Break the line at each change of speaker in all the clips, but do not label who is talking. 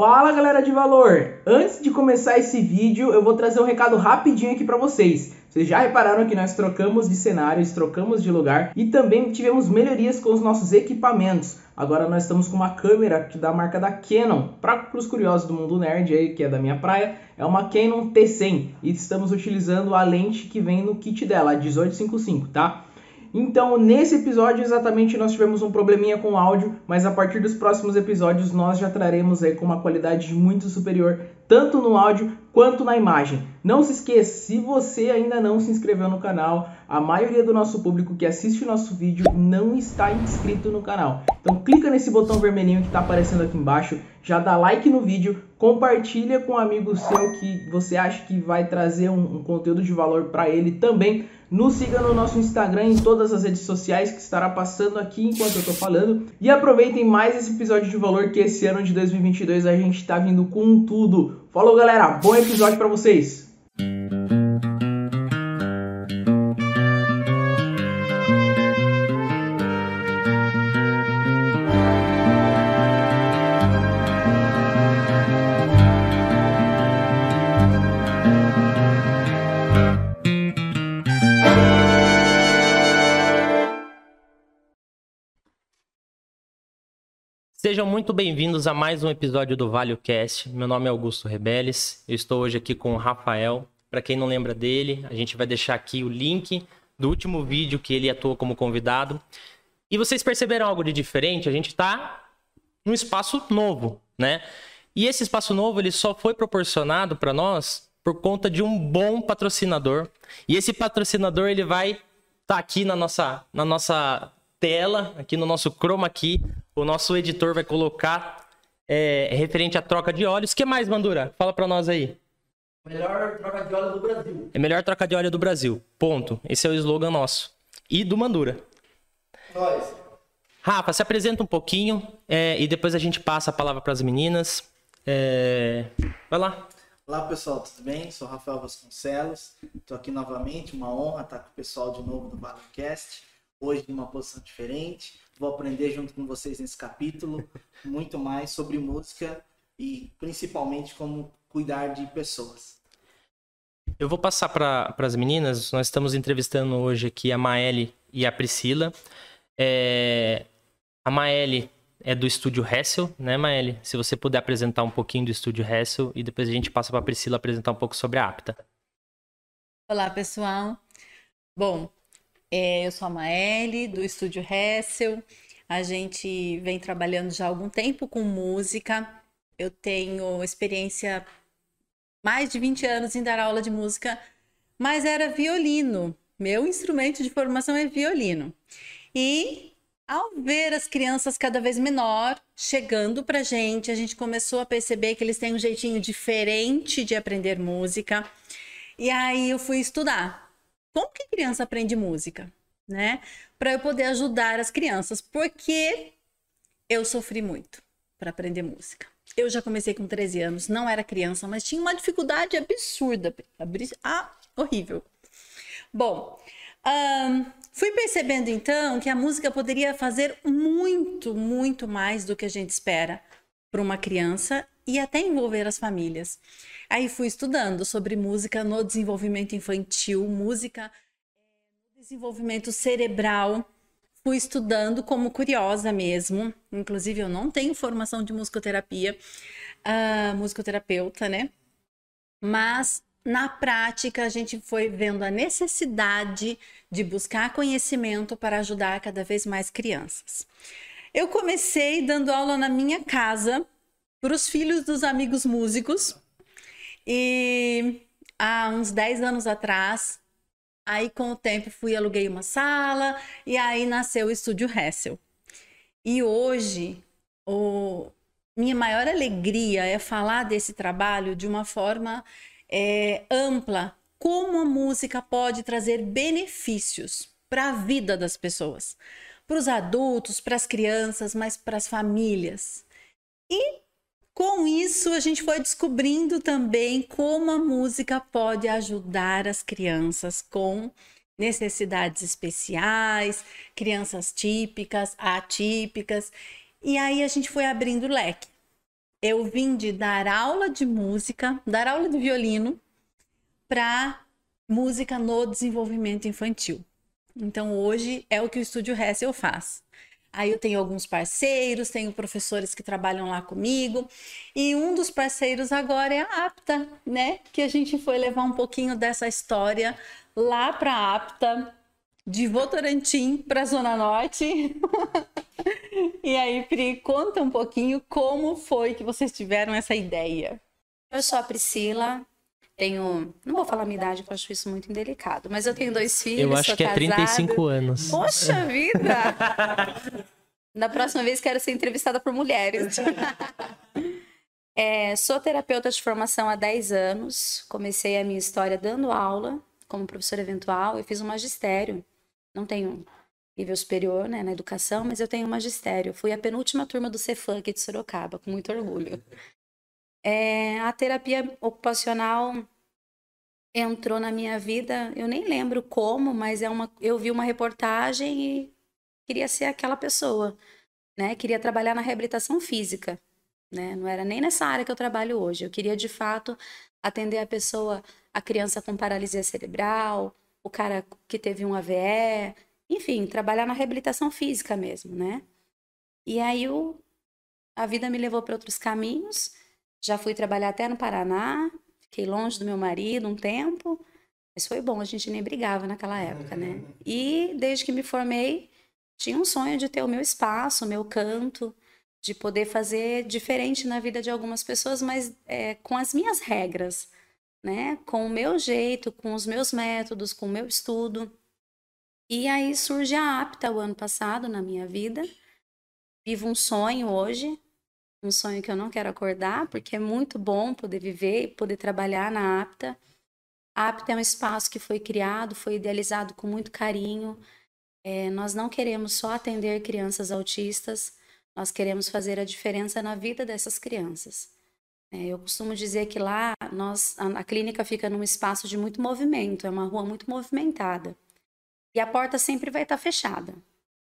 Fala galera de valor! Antes de começar esse vídeo, eu vou trazer um recado rapidinho aqui para vocês. Vocês já repararam que nós trocamos de cenários, trocamos de lugar e também tivemos melhorias com os nossos equipamentos. Agora nós estamos com uma câmera da marca da Canon. Para os curiosos do mundo nerd aí, que é da minha praia, é uma Canon T100 e estamos utilizando a lente que vem no kit dela, a 1855, tá? Então, nesse episódio exatamente nós tivemos um probleminha com o áudio, mas a partir dos próximos episódios nós já traremos aí com uma qualidade muito superior, tanto no áudio quanto na imagem. Não se esqueça, se você ainda não se inscreveu no canal, a maioria do nosso público que assiste o nosso vídeo não está inscrito no canal. Então clica nesse botão vermelhinho que está aparecendo aqui embaixo, já dá like no vídeo, compartilha com um amigo seu que você acha que vai trazer um, um conteúdo de valor para ele também nos siga no nosso Instagram em todas as redes sociais que estará passando aqui enquanto eu tô falando. E aproveitem mais esse episódio de valor que esse ano de 2022 a gente tá vindo com tudo. Falou, galera. Bom episódio para vocês.
Sejam muito bem-vindos a mais um episódio do ValioCast. Meu nome é Augusto Rebeles. Eu estou hoje aqui com o Rafael. Para quem não lembra dele, a gente vai deixar aqui o link do último vídeo que ele atuou como convidado. E vocês perceberam algo de diferente? A gente está num espaço novo, né? E esse espaço novo ele só foi proporcionado para nós por conta de um bom patrocinador. E esse patrocinador ele vai estar tá aqui na nossa, na nossa tela, aqui no nosso chroma aqui, o nosso editor vai colocar é, referente à troca de óleos. O que mais, Mandura? Fala para nós aí.
Melhor troca de óleo do Brasil.
É melhor troca de óleo do Brasil. Ponto. Esse é o slogan nosso. E do Mandura.
Nós.
Rafa, se apresenta um pouquinho é, e depois a gente passa a palavra para as meninas. É... Vai lá.
Olá pessoal, tudo bem? Sou Rafael Vasconcelos. Estou aqui novamente, uma honra estar com o pessoal de novo do ValeCast hoje numa posição diferente. Vou aprender junto com vocês nesse capítulo muito mais sobre música e principalmente como cuidar de pessoas.
Eu vou passar para as meninas. Nós estamos entrevistando hoje aqui a Maeli e a Priscila. É... A Maeli é do estúdio Hessel, né, Maeli? Se você puder apresentar um pouquinho do estúdio Hessel e depois a gente passa para a Priscila apresentar um pouco sobre a Apta.
Olá, pessoal. Bom, é, eu sou a Maeli, do Estúdio Hessel. A gente vem trabalhando já há algum tempo com música. Eu tenho experiência mais de 20 anos em dar aula de música, mas era violino. Meu instrumento de formação é violino. E ao ver as crianças cada vez menor chegando pra gente, a gente começou a perceber que eles têm um jeitinho diferente de aprender música. E aí eu fui estudar como que criança aprende música, né? Para eu poder ajudar as crianças, porque eu sofri muito para aprender música. Eu já comecei com 13 anos, não era criança, mas tinha uma dificuldade absurda. Ah, horrível. Bom, um, fui percebendo então que a música poderia fazer muito, muito mais do que a gente espera para uma criança e até envolver as famílias. Aí fui estudando sobre música no desenvolvimento infantil, música no desenvolvimento cerebral. Fui estudando como curiosa mesmo. Inclusive, eu não tenho formação de musicoterapia, uh, musicoterapeuta, né? Mas na prática, a gente foi vendo a necessidade de buscar conhecimento para ajudar cada vez mais crianças. Eu comecei dando aula na minha casa para os filhos dos amigos músicos. E há uns 10 anos atrás, aí com o tempo fui aluguei uma sala e aí nasceu o estúdio Hessel. E hoje, o, minha maior alegria é falar desse trabalho de uma forma é, ampla, como a música pode trazer benefícios para a vida das pessoas, para os adultos, para as crianças, mas para as famílias. E com isso, a gente foi descobrindo também como a música pode ajudar as crianças com necessidades especiais, crianças típicas, atípicas. E aí a gente foi abrindo o leque. eu vim de dar aula de música, dar aula de violino, para música no desenvolvimento infantil. Então, hoje é o que o Estúdio Hessel faz. Aí eu tenho alguns parceiros, tenho professores que trabalham lá comigo. E um dos parceiros agora é a APTA, né? Que a gente foi levar um pouquinho dessa história lá para a APTA, de Votorantim para a Zona Norte. e aí, Pri, conta um pouquinho como foi que vocês tiveram essa ideia.
Eu sou a Priscila, tenho. Não vou falar a minha idade, porque eu acho isso muito indelicado, mas eu tenho dois filhos.
Eu acho que
casado.
é 35 anos.
Poxa vida! Na próxima vez quero ser entrevistada por mulheres. É, sou terapeuta de formação há 10 anos. Comecei a minha história dando aula como professora eventual. Eu fiz um magistério. Não tenho nível superior né, na educação, mas eu tenho um magistério. Fui a penúltima turma do Cefam aqui de Sorocaba, com muito orgulho. É, a terapia ocupacional entrou na minha vida, eu nem lembro como, mas é uma, eu vi uma reportagem e queria ser aquela pessoa, né? Queria trabalhar na reabilitação física, né? Não era nem nessa área que eu trabalho hoje. Eu queria de fato atender a pessoa, a criança com paralisia cerebral, o cara que teve um AVE, enfim, trabalhar na reabilitação física mesmo, né? E aí o, a vida me levou para outros caminhos. Já fui trabalhar até no Paraná, fiquei longe do meu marido um tempo, mas foi bom, a gente nem brigava naquela época, né? E desde que me formei, tinha um sonho de ter o meu espaço, o meu canto, de poder fazer diferente na vida de algumas pessoas, mas é, com as minhas regras, né? Com o meu jeito, com os meus métodos, com o meu estudo. E aí surge a APTA o ano passado na minha vida. Vivo um sonho hoje, um sonho que eu não quero acordar, porque é muito bom poder viver e poder trabalhar na APTA. A APTA é um espaço que foi criado, foi idealizado com muito carinho. É, nós não queremos só atender crianças autistas, nós queremos fazer a diferença na vida dessas crianças. É, eu costumo dizer que lá nós, a, a clínica fica num espaço de muito movimento, é uma rua muito movimentada. E a porta sempre vai estar fechada,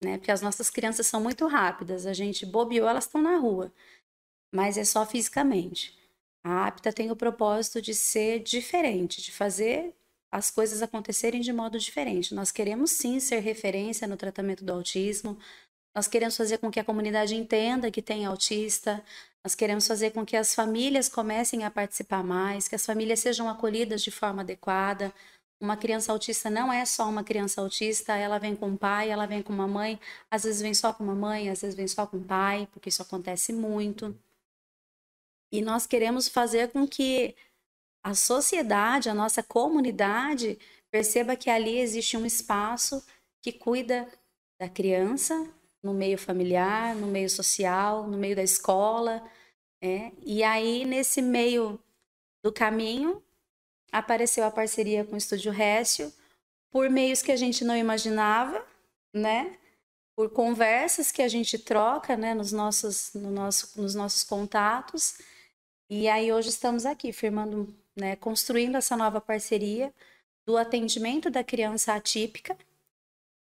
né? Porque as nossas crianças são muito rápidas, a gente bobeou, elas estão na rua mas é só fisicamente. A APTA tem o propósito de ser diferente, de fazer as coisas acontecerem de modo diferente. Nós queremos sim ser referência no tratamento do autismo, nós queremos fazer com que a comunidade entenda que tem autista, nós queremos fazer com que as famílias comecem a participar mais, que as famílias sejam acolhidas de forma adequada. Uma criança autista não é só uma criança autista, ela vem com o pai, ela vem com uma mãe, às vezes vem só com uma mãe, às vezes vem só com o pai, porque isso acontece muito. E nós queremos fazer com que a sociedade, a nossa comunidade, perceba que ali existe um espaço que cuida da criança no meio familiar, no meio social, no meio da escola. É? E aí, nesse meio do caminho, apareceu a parceria com o Estúdio Récio, por meios que a gente não imaginava, né? Por conversas que a gente troca, né, nos nossos, no nosso, nos nossos contatos. E aí hoje estamos aqui firmando, né, construindo essa nova parceria do atendimento da criança atípica,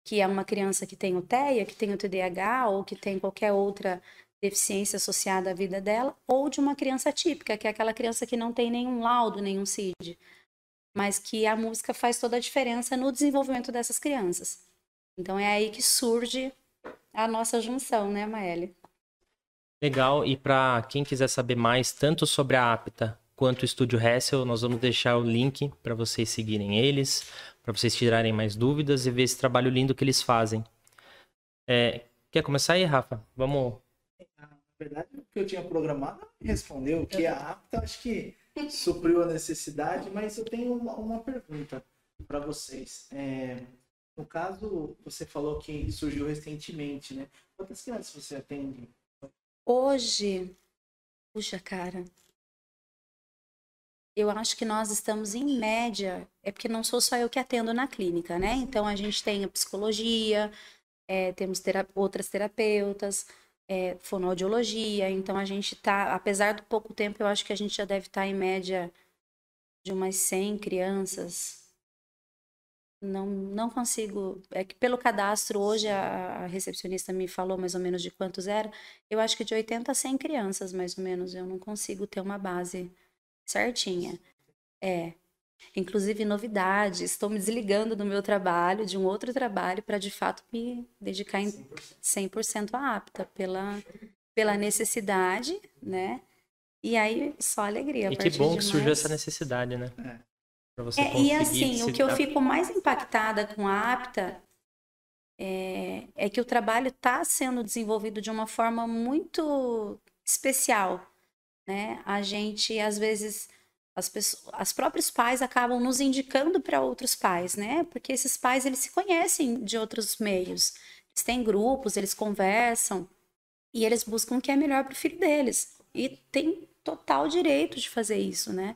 que é uma criança que tem o TEA, que tem o TDAH ou que tem qualquer outra deficiência associada à vida dela, ou de uma criança típica, que é aquela criança que não tem nenhum laudo, nenhum CID, mas que a música faz toda a diferença no desenvolvimento dessas crianças. Então é aí que surge a nossa junção, né, Maélia?
Legal, e para quem quiser saber mais, tanto sobre a Apta quanto o Estúdio Hessel, nós vamos deixar o link para vocês seguirem eles, para vocês tirarem mais dúvidas e ver esse trabalho lindo que eles fazem. É, quer começar aí, Rafa? Vamos.
Na verdade, o que eu tinha programado respondeu, que a Apta acho que supriu a necessidade, mas eu tenho uma, uma pergunta para vocês. É, no caso, você falou que surgiu recentemente, né? Quantas crianças você atende
Hoje, puxa, cara, eu acho que nós estamos em média, é porque não sou só eu que atendo na clínica, né? Então a gente tem a psicologia, é, temos tera outras terapeutas, é, fonoaudiologia, então a gente tá, apesar do pouco tempo, eu acho que a gente já deve estar tá em média de umas 100 crianças não, não consigo. É que pelo cadastro, hoje a, a recepcionista me falou mais ou menos de quantos era. Eu acho que de 80 a 100 crianças, mais ou menos. Eu não consigo ter uma base certinha. É. Inclusive, novidade, estou me desligando do meu trabalho, de um outro trabalho, para de fato me dedicar em 100% à apta, pela, pela necessidade, né? E aí, só alegria. a
E que bom que surgiu
mais-
essa necessidade, né?
É.
Pra você
é, e assim, o que eu fico mais impactada com a APTA é, é que o trabalho está sendo desenvolvido de uma forma muito especial, né? A gente, às vezes, as pessoas, as próprios pais acabam nos indicando para outros pais, né? Porque esses pais, eles se conhecem de outros meios. Eles têm grupos, eles conversam e eles buscam o que é melhor para o filho deles. E tem total direito de fazer isso, né?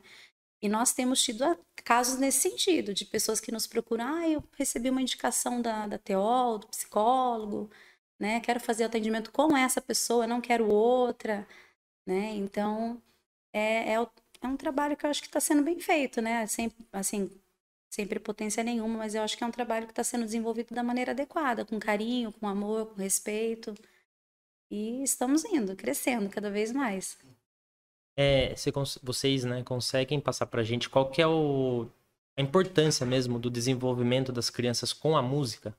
E nós temos tido a- casos nesse sentido, de pessoas que nos procuram, ah, eu recebi uma indicação da, da TO, do psicólogo, né? Quero fazer atendimento com essa pessoa, não quero outra, né? Então, é, é, é um trabalho que eu acho que está sendo bem feito, né? Sem, assim, sem prepotência nenhuma, mas eu acho que é um trabalho que está sendo desenvolvido da maneira adequada, com carinho, com amor, com respeito. E estamos indo, crescendo cada vez mais.
É, vocês, né, conseguem passar pra gente qual que é o, a importância mesmo do desenvolvimento das crianças com a música?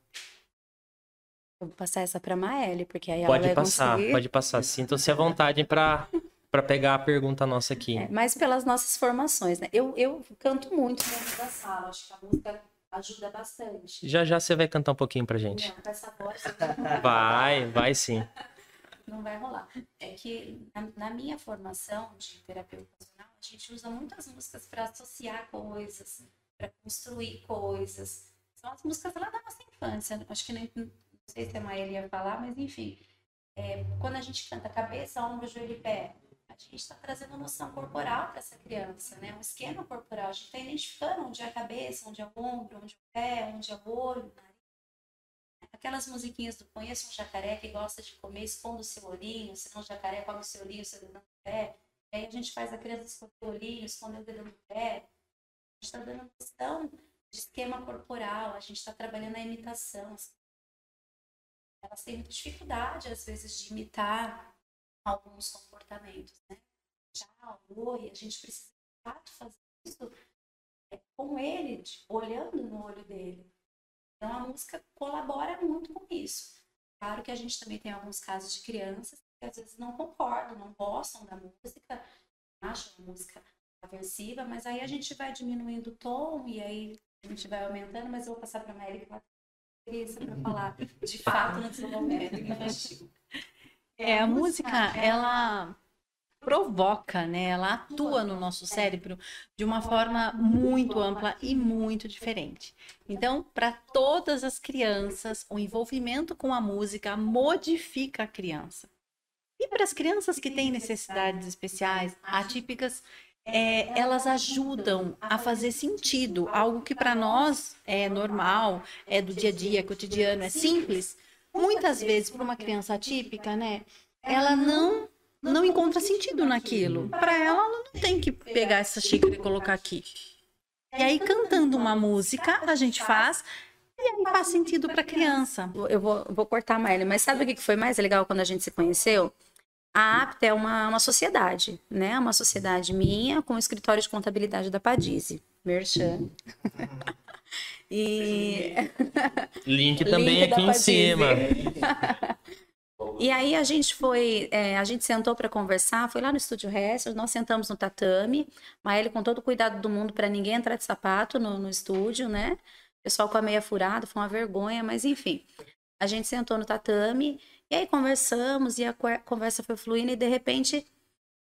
Vou passar essa para a Maeli, porque aí ela
Pode
vai
passar,
conseguir.
pode passar. Sintam-se à vontade pra, pra pegar a pergunta nossa aqui.
É, mas pelas nossas formações, né? Eu, eu canto muito dentro da sala, acho que a música ajuda bastante.
Já já você vai cantar um pouquinho pra gente.
Não, com essa voz
Vai, vai sim.
Não vai rolar. É que na, na minha formação de terapia ocupacional, a gente usa muitas músicas para associar coisas, para construir coisas. São as músicas lá da nossa infância. Acho que nem, não sei se a Maíra ia falar, mas enfim. É, quando a gente canta cabeça, ombro, joelho e pé, a gente está trazendo noção corporal para essa criança, né? Um esquema corporal. A gente está identificando onde é a cabeça, onde é o ombro, onde é o pé, onde é o olho, nariz. Aquelas musiquinhas do conheço um jacaré que gosta de comer, esconda o seu olhinho, senão o jacaré come o seu olhinho, seu dedo no pé. E aí a gente faz a criança esconder o olhinho, esconder o dedo no pé. A gente está dando noção de esquema corporal, a gente está trabalhando a imitação. Elas têm muita dificuldade, às vezes, de imitar alguns comportamentos, né? Já, oi, a gente precisa, de fato, fazer isso é, com ele, olhando no olho dele. Então, a música colabora muito com isso. Claro que a gente também tem alguns casos de crianças que às vezes não concordam, não gostam da música, acham a música aversiva, mas aí a gente vai diminuindo o tom e aí a gente vai aumentando, mas eu vou passar para a Maíra que ela para falar de fato no desenvolvimento.
É, a música, ela provoca, né? Ela atua no nosso cérebro de uma forma muito ampla e muito diferente. Então, para todas as crianças, o envolvimento com a música modifica a criança. E para as crianças que têm necessidades especiais, atípicas, é, elas ajudam a fazer sentido, algo que para nós é normal, é do dia a dia, cotidiano, é simples. Muitas vezes, para uma criança atípica, né, ela não não encontra sentido naquilo. Para ela, ela não tem que pegar essa xícara e colocar aqui. E aí, cantando uma música, a gente faz e aí faz sentido para a criança.
Eu vou, vou cortar a Maíra, mas sabe o que foi mais legal quando a gente se conheceu? A APTA é uma, uma sociedade, né? Uma sociedade minha com o escritório de contabilidade da Padise. Merchan. E
Link também
Link
aqui em cima.
E aí a gente foi, é, a gente sentou para conversar, foi lá no estúdio Hessel, nós sentamos no tatame, Maíra com todo o cuidado do mundo para ninguém entrar de sapato no, no estúdio, né? Pessoal com a meia furada, foi uma vergonha, mas enfim. A gente sentou no tatame e aí conversamos e a co- conversa foi fluindo e de repente,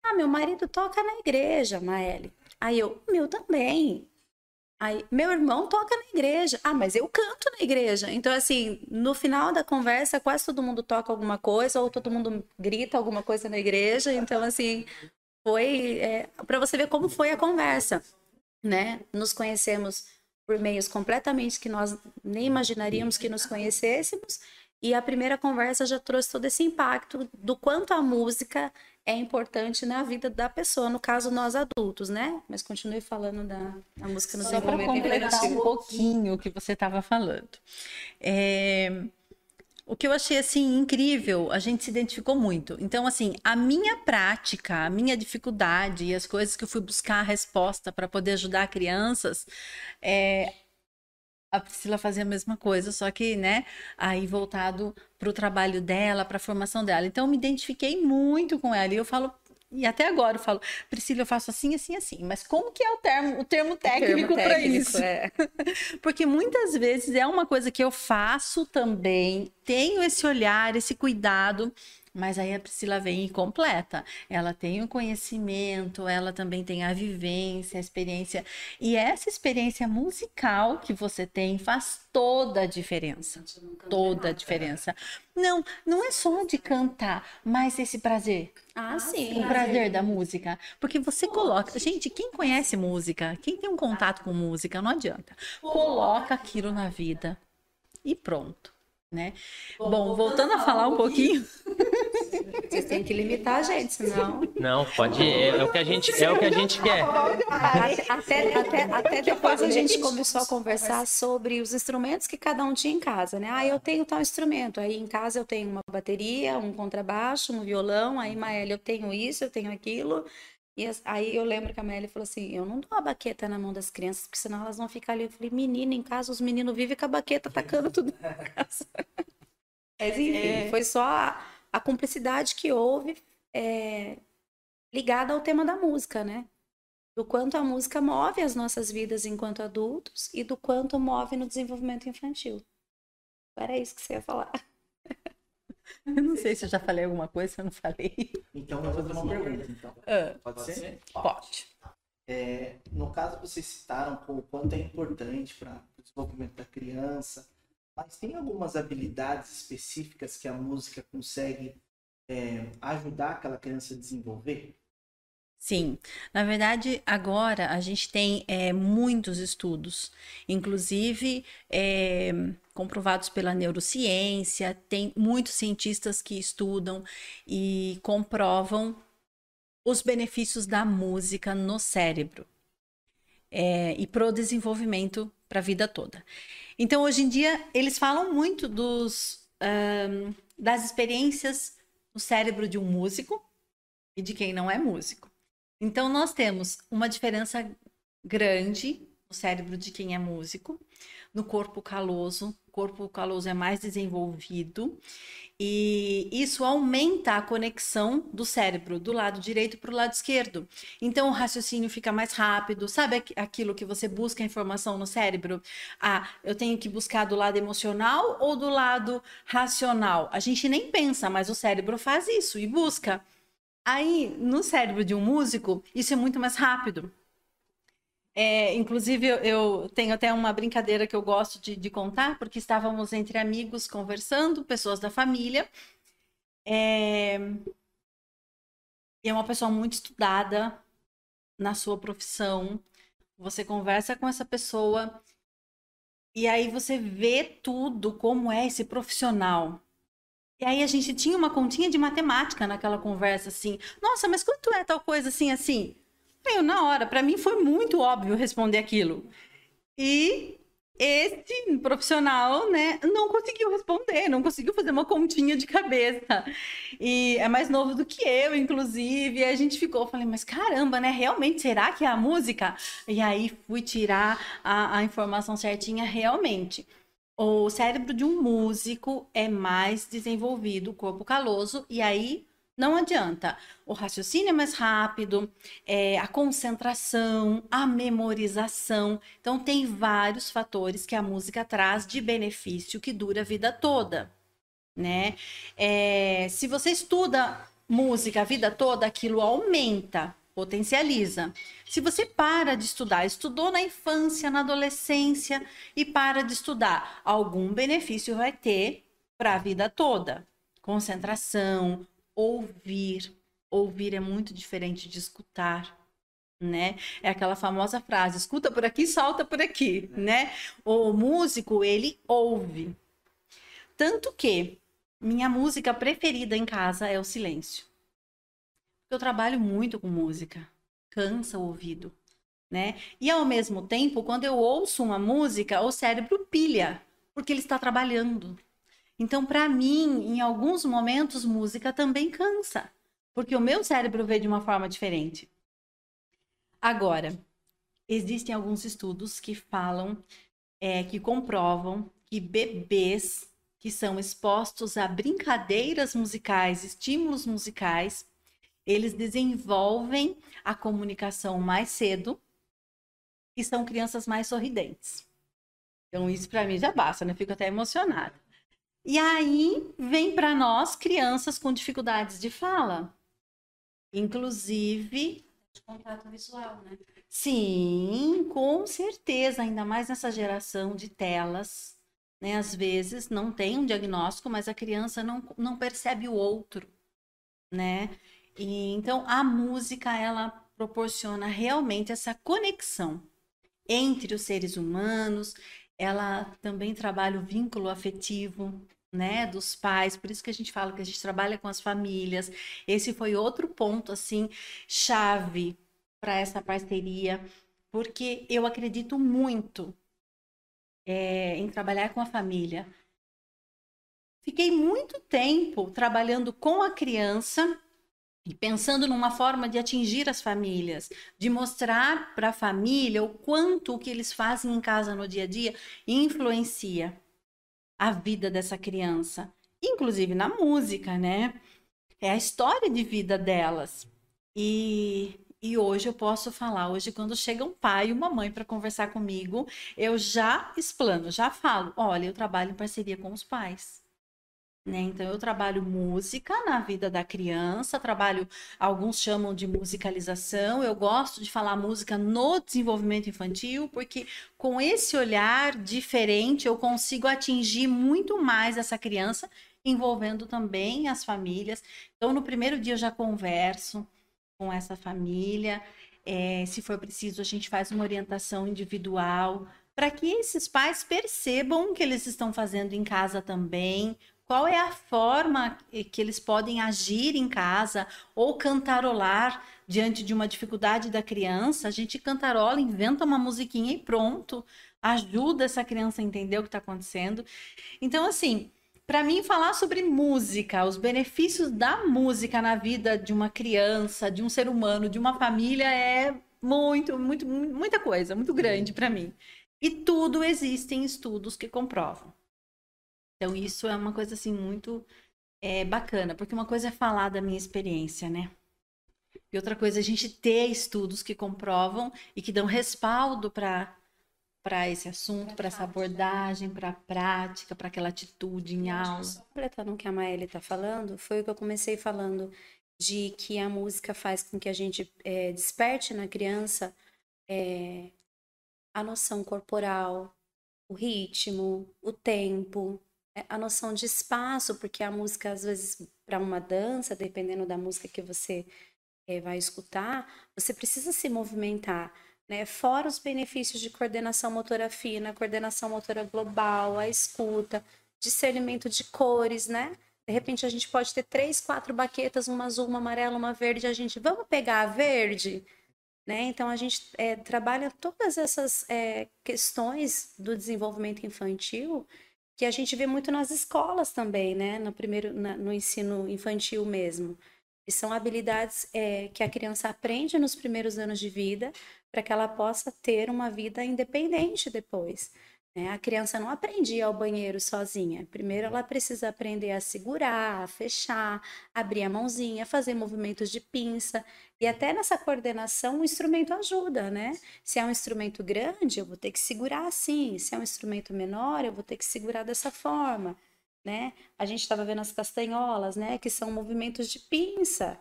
ah, meu marido toca na igreja, Maeli. Aí eu, meu também. Aí, meu irmão toca na igreja. Ah, mas eu canto na igreja. Então, assim, no final da conversa, quase todo mundo toca alguma coisa, ou todo mundo grita alguma coisa na igreja. Então, assim, foi para você ver como foi a conversa, né? Nos conhecemos por meios completamente que nós nem imaginaríamos que nos conhecêssemos. E a primeira conversa já trouxe todo esse impacto do quanto a música é importante na vida da pessoa, no caso nós adultos, né? Mas continue falando da, da música no
Só para completar um pouquinho o que você estava falando. É... O que eu achei assim incrível, a gente se identificou muito. Então, assim, a minha prática, a minha dificuldade e as coisas que eu fui buscar a resposta para poder ajudar crianças, é, a Priscila fazia a mesma coisa, só que, né, aí voltado para o trabalho dela, para a formação dela. Então, eu me identifiquei muito com ela. E eu falo, e até agora eu falo, Priscila, eu faço assim, assim, assim. Mas como que é o termo, o termo técnico para isso? É. Porque muitas vezes é uma coisa que eu faço também, tenho esse olhar, esse cuidado, mas aí a Priscila vem e completa. Ela tem o conhecimento, ela também tem a vivência, a experiência. E essa experiência musical que você tem faz toda a diferença. Toda a diferença. Não, não é só de cantar, mas esse prazer.
Ah, sim.
O prazer da música. Porque você coloca. Gente, quem conhece música, quem tem um contato com música, não adianta. Coloca aquilo na vida e pronto né? Bom, voltando a falar um pouquinho.
Vocês têm que limitar a gente, senão.
Não, pode. É, é o que a gente, é o que a gente quer.
Até, até, até depois a gente começou a conversar sobre os instrumentos que cada um tinha em casa, né? Ah, eu tenho tal instrumento. Aí em casa eu tenho uma bateria, um contrabaixo, um violão. Aí, Maélia, eu tenho isso, eu tenho aquilo. E aí eu lembro que a Amélia falou assim: eu não dou a baqueta na mão das crianças, porque senão elas vão ficar ali. Eu falei, menina, em casa os meninos vivem com a baqueta tacando tudo na casa. Mas enfim, é... foi só a, a, cumplicidade que houve é, ligada ao tema da música, né? Do quanto a música move as nossas vidas enquanto adultos e do quanto move no desenvolvimento infantil. Era isso que você ia falar.
Eu não sei se eu já falei alguma coisa, se eu não falei.
Então, eu vou fazer uma pergunta, então.
Uh, Pode, Pode ser? ser?
Pode. É, no caso, vocês citaram o quanto é importante para o desenvolvimento da criança, mas tem algumas habilidades específicas que a música consegue é, ajudar aquela criança a desenvolver?
Sim, na verdade, agora a gente tem é, muitos estudos, inclusive é, comprovados pela neurociência, tem muitos cientistas que estudam e comprovam os benefícios da música no cérebro é, e para o desenvolvimento para a vida toda. Então, hoje em dia, eles falam muito dos, um, das experiências no cérebro de um músico e de quem não é músico. Então, nós temos uma diferença grande no cérebro de quem é músico, no corpo caloso. O corpo caloso é mais desenvolvido e isso aumenta a conexão do cérebro do lado direito para o lado esquerdo. Então o raciocínio fica mais rápido. Sabe aquilo que você busca informação no cérebro? Ah, eu tenho que buscar do lado emocional ou do lado racional? A gente nem pensa, mas o cérebro faz isso e busca. Aí, no cérebro de um músico, isso é muito mais rápido. É, inclusive, eu, eu, tenho até uma brincadeira que eu gosto de, de, contar, porque estávamos entre amigos conversando, pessoas da família. É, é uma pessoa muito estudada na sua profissão. Você conversa com essa pessoa e aí você vê tudo como é esse profissional. E aí a gente tinha uma continha de matemática naquela conversa, assim. Nossa, mas quanto é tal coisa assim, assim? Eu, na hora, para mim foi muito óbvio responder aquilo. E esse profissional, né, não conseguiu responder, não conseguiu fazer uma continha de cabeça. E é mais novo do que eu, inclusive. E a gente ficou, falei, mas caramba, né? Realmente, será que é a música? E aí fui tirar a, a informação certinha, realmente o cérebro de um músico é mais desenvolvido, o corpo caloso, e aí não adianta. O raciocínio é mais rápido, é, a concentração, a memorização. Então, tem vários fatores que a música traz de benefício que dura a vida toda. Né? É, se você estuda música a vida toda, aquilo aumenta potencializa. Se você para de estudar, estudou na infância, na adolescência e para de estudar, algum benefício vai ter para a vida toda. Concentração, ouvir. Ouvir é muito diferente de escutar. Né? É aquela famosa frase: escuta por aqui, solta por aqui, né? O músico, ele ouve. Tanto que minha música preferida em casa é o silêncio. Eu trabalho muito com música, cansa o ouvido, né? E ao mesmo tempo, quando eu ouço uma música, o cérebro pilha, porque ele está trabalhando. Então, para mim, em alguns momentos, música também cansa, porque o meu cérebro vê de uma forma diferente. Agora, existem alguns estudos que falam, é, que comprovam que bebês que são expostos a brincadeiras musicais, estímulos musicais, eles desenvolvem a comunicação mais cedo e são crianças mais sorridentes. Então, isso para mim já basta, né? Fico até emocionada. E aí vem para nós crianças com dificuldades de fala, inclusive
De contato visual, né?
Sim, com certeza, ainda mais nessa geração de telas, né? Às vezes não tem um diagnóstico, mas a criança não, não percebe o outro, né? E, então a música ela proporciona realmente essa conexão entre os seres humanos, ela também trabalha o vínculo afetivo, né, dos pais, por isso que a gente fala que a gente trabalha com as famílias. Esse foi outro ponto assim chave para essa parceria, porque eu acredito muito é, em trabalhar com a família. Fiquei muito tempo trabalhando com a criança e pensando numa forma de atingir as famílias, de mostrar para a família o quanto o que eles fazem em casa no dia a dia influencia a vida dessa criança, inclusive na música, né? É a história de vida delas. E, e hoje eu posso falar, hoje quando chega um pai e uma mãe para conversar comigo, eu já explano, já falo, olha, eu trabalho em parceria com os pais. Né? Então, eu trabalho música na vida da criança, trabalho, alguns chamam de musicalização. Eu gosto de falar música no desenvolvimento infantil, porque com esse olhar diferente eu consigo atingir muito mais essa criança, envolvendo também as famílias. Então, no primeiro dia eu já converso com essa família. É, se for preciso, a gente faz uma orientação individual para que esses pais percebam o que eles estão fazendo em casa também, qual é a forma que eles podem agir em casa ou cantarolar diante de uma dificuldade da criança? A gente cantarola, inventa uma musiquinha e pronto, ajuda essa criança a entender o que está acontecendo. Então, assim, para mim, falar sobre música, os benefícios da música na vida de uma criança, de um ser humano, de uma família é muito, muito, muita coisa, muito grande para mim. E tudo existe em estudos que comprovam. Então, isso é uma coisa assim muito é, bacana, porque uma coisa é falar da minha experiência, né? E outra coisa é a gente ter estudos que comprovam e que dão respaldo para para esse assunto, para essa abordagem, para a prática, para aquela atitude em aula.
Só completando o que a Maeli está falando, foi o que eu comecei falando de que a música faz com que a gente é, desperte na criança é, a noção corporal, o ritmo, o tempo, a noção de espaço, porque a música, às vezes, para uma dança, dependendo da música que você é, vai escutar, você precisa se movimentar. Né? Fora os benefícios de coordenação motora fina, coordenação motora global, a escuta, discernimento de cores, né? De repente a gente pode ter três, quatro baquetas, uma azul, uma amarela, uma verde, a gente, vamos pegar a verde? Né? Então a gente é, trabalha todas essas é, questões do desenvolvimento infantil que a gente vê muito nas escolas também, né? No primeiro, na, no ensino infantil mesmo. E são habilidades é, que a criança aprende nos primeiros anos de vida para que ela possa ter uma vida independente depois. Né? A criança não aprende ao banheiro sozinha. Primeiro ela precisa aprender a segurar, a fechar, abrir a mãozinha, fazer movimentos de pinça. E até nessa coordenação o instrumento ajuda, né? Se é um instrumento grande, eu vou ter que segurar assim. Se é um instrumento menor, eu vou ter que segurar dessa forma. Né? A gente estava vendo as castanholas, né? Que são movimentos de pinça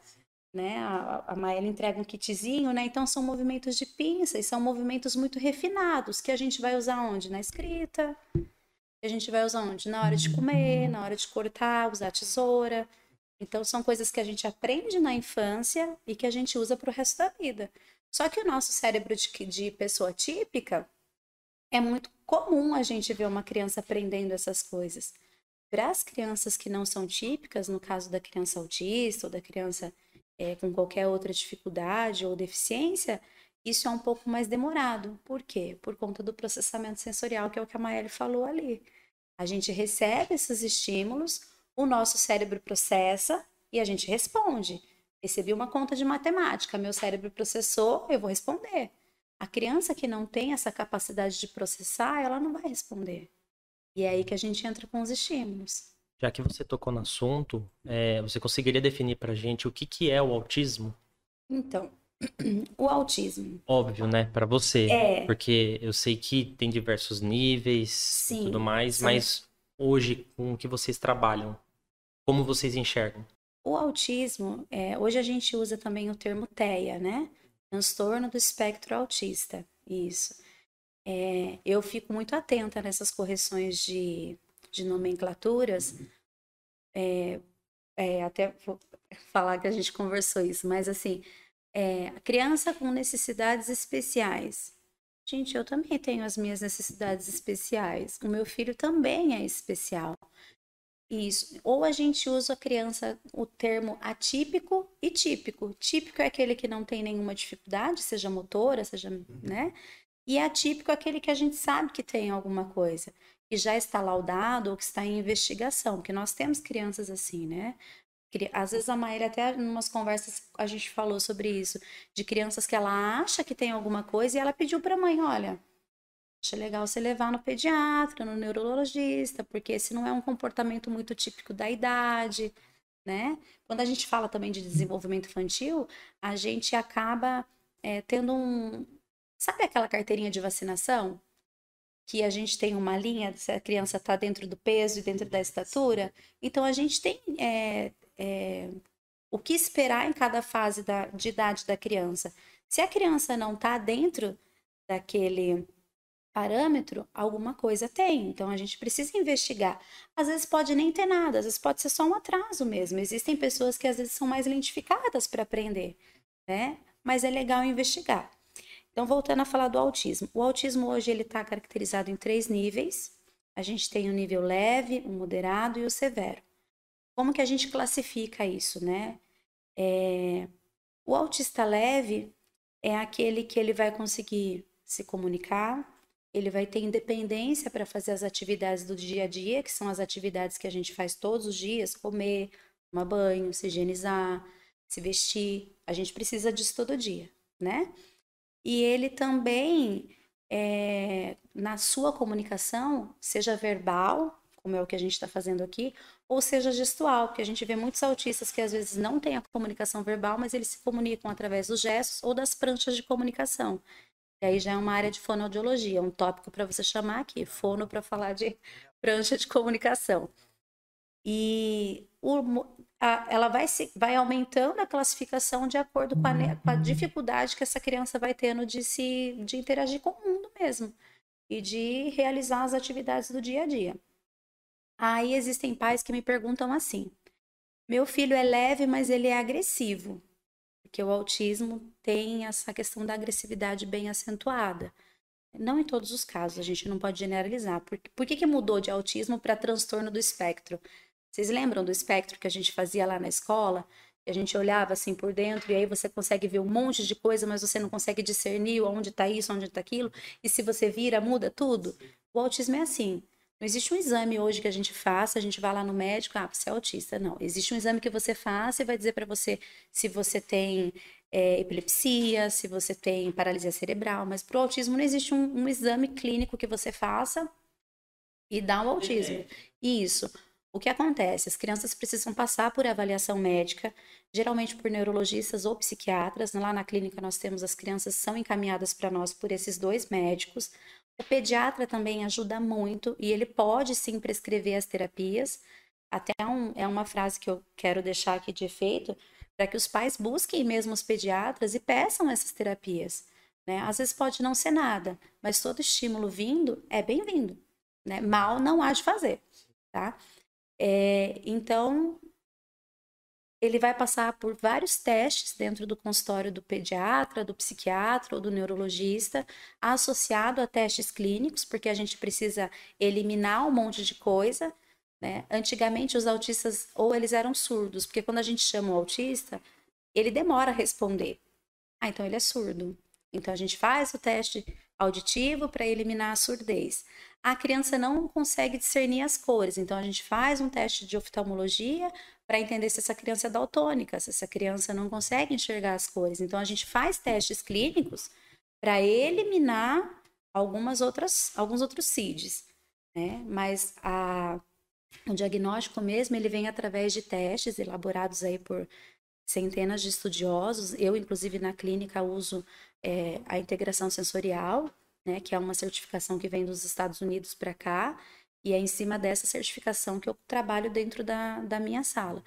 né? A, a Maela entrega um kitzinho, né? Então são movimentos de pinça e são movimentos muito refinados que a gente vai usar onde? Na escrita. A gente vai usar onde? Na hora de comer, na hora de cortar, usar tesoura. Então são coisas que a gente aprende na infância e que a gente usa para o resto da vida. Só que o nosso cérebro de, de pessoa típica é muito comum a gente ver uma criança aprendendo essas coisas. para as crianças que não são típicas, no caso da criança autista ou da criança é, com qualquer outra dificuldade ou deficiência, isso é um pouco mais demorado. Por quê? Por conta do processamento sensorial, que é o que a Maeli falou ali. A gente recebe esses estímulos, o nosso cérebro processa e a gente responde. Recebi uma conta de matemática, meu cérebro processou, eu vou responder. A criança que não tem essa capacidade de processar, ela não vai responder. E é aí que a gente entra com os estímulos.
Já que você tocou no assunto, é, você conseguiria definir para gente o que, que é o autismo?
Então, o autismo.
Óbvio, né? Para você.
É.
Porque eu sei que tem diversos níveis
Sim,
e tudo mais,
sim.
mas hoje, com o que vocês trabalham, como vocês enxergam?
O autismo, é, hoje a gente usa também o termo TEA, né? Transtorno do espectro autista. Isso. É, eu fico muito atenta nessas correções de, de nomenclaturas. É, é, até vou falar que a gente conversou isso, mas assim, é, criança com necessidades especiais. Gente, eu também tenho as minhas necessidades especiais. O meu filho também é especial. Isso. Ou a gente usa a criança o termo atípico e típico. Típico é aquele que não tem nenhuma dificuldade, seja motora, seja, né? E atípico é aquele que a gente sabe que tem alguma coisa, que já está laudado ou que está em investigação, porque nós temos crianças assim, né? Às vezes a Maíra até em umas conversas a gente falou sobre isso, de crianças que ela acha que tem alguma coisa e ela pediu para a mãe, olha, acho legal você levar no pediatra, no neurologista, porque esse não é um comportamento muito típico da idade, né? Quando a gente fala também de desenvolvimento infantil, a gente acaba é, tendo um. Sabe aquela carteirinha de vacinação? Que a gente tem uma linha, se a criança está dentro do peso e dentro da estatura. Então a gente tem é, é, o que esperar em cada fase da, de idade da criança. Se a criança não está dentro daquele parâmetro, alguma coisa tem. Então a gente precisa investigar. Às vezes pode nem ter nada, às vezes pode ser só um atraso mesmo. Existem pessoas que às vezes são mais identificadas para aprender, né? Mas é legal investigar. Então voltando a falar do autismo. O autismo hoje ele está caracterizado em três níveis. A gente tem o nível leve, o moderado e o severo. Como que a gente classifica isso, né? É, O autista leve é aquele que ele vai conseguir se comunicar, ele vai ter independência para fazer as atividades do dia a dia, que são as atividades que a gente faz todos os dias, comer, tomar banho, se higienizar, se vestir. A gente precisa disso todo dia, né? E ele também, é, na sua comunicação, seja verbal, como é o que a gente está fazendo aqui, ou seja gestual, porque a gente vê muitos autistas que às vezes não têm a comunicação verbal, mas eles se comunicam através dos gestos ou das pranchas de comunicação. E aí já é uma área de fonoaudiologia, um tópico para você chamar aqui, fono para falar de prancha de comunicação. E o a- ela vai, se, vai aumentando a classificação de acordo com a, com a dificuldade que essa criança vai tendo de se de interagir com o mundo mesmo e de realizar as atividades do dia a dia. Aí existem pais que me perguntam assim: meu filho é leve, mas ele é agressivo. Porque o autismo tem essa questão da agressividade bem acentuada. Não em todos os casos, a gente não pode generalizar. Por, por que, que mudou de autismo para transtorno do espectro? Vocês lembram do espectro que a gente fazia lá na escola? A gente olhava assim por dentro e aí você consegue ver um monte de coisa, mas você não consegue discernir onde está isso, onde está aquilo. E se você vira, muda tudo? O autismo é assim. Não existe um exame hoje que a gente faça, a gente vai lá no médico, ah, você é autista. Não, existe um exame que você faça e vai dizer para você se você tem é, epilepsia, se você tem paralisia cerebral, mas para o autismo não existe um, um exame clínico que você faça e dá o autismo. Isso. O que acontece? As crianças precisam passar por avaliação médica, geralmente por neurologistas ou psiquiatras. Lá na clínica nós temos as crianças são encaminhadas para nós por esses dois médicos. O pediatra também ajuda muito e ele pode sim prescrever as terapias. Até um, é uma frase que eu quero deixar aqui de efeito, para que os pais busquem mesmo os pediatras e peçam essas terapias. Né? Às vezes pode não ser nada, mas todo estímulo vindo é bem-vindo. Né? Mal não há de fazer. Tá? É, então, ele vai passar por vários testes dentro do consultório do pediatra, do psiquiatra ou do neurologista, associado a testes clínicos, porque a gente precisa eliminar um monte de coisa. Né? Antigamente, os autistas, ou eles eram surdos, porque quando a gente chama o autista, ele demora a responder. Ah, então ele é surdo. Então a gente faz o teste auditivo para eliminar a surdez. A criança não consegue discernir as cores, então a gente faz um teste de oftalmologia para entender se essa criança é daltônica, se essa criança não consegue enxergar as cores. Então a gente faz testes clínicos para eliminar algumas outras, alguns outros CIDs, né? Mas a, o diagnóstico mesmo ele vem através de testes elaborados aí por centenas de estudiosos. Eu, inclusive, na clínica uso é, a integração sensorial, né? Que é uma certificação que vem dos Estados Unidos para cá e é em cima dessa certificação que eu trabalho dentro da, da minha sala.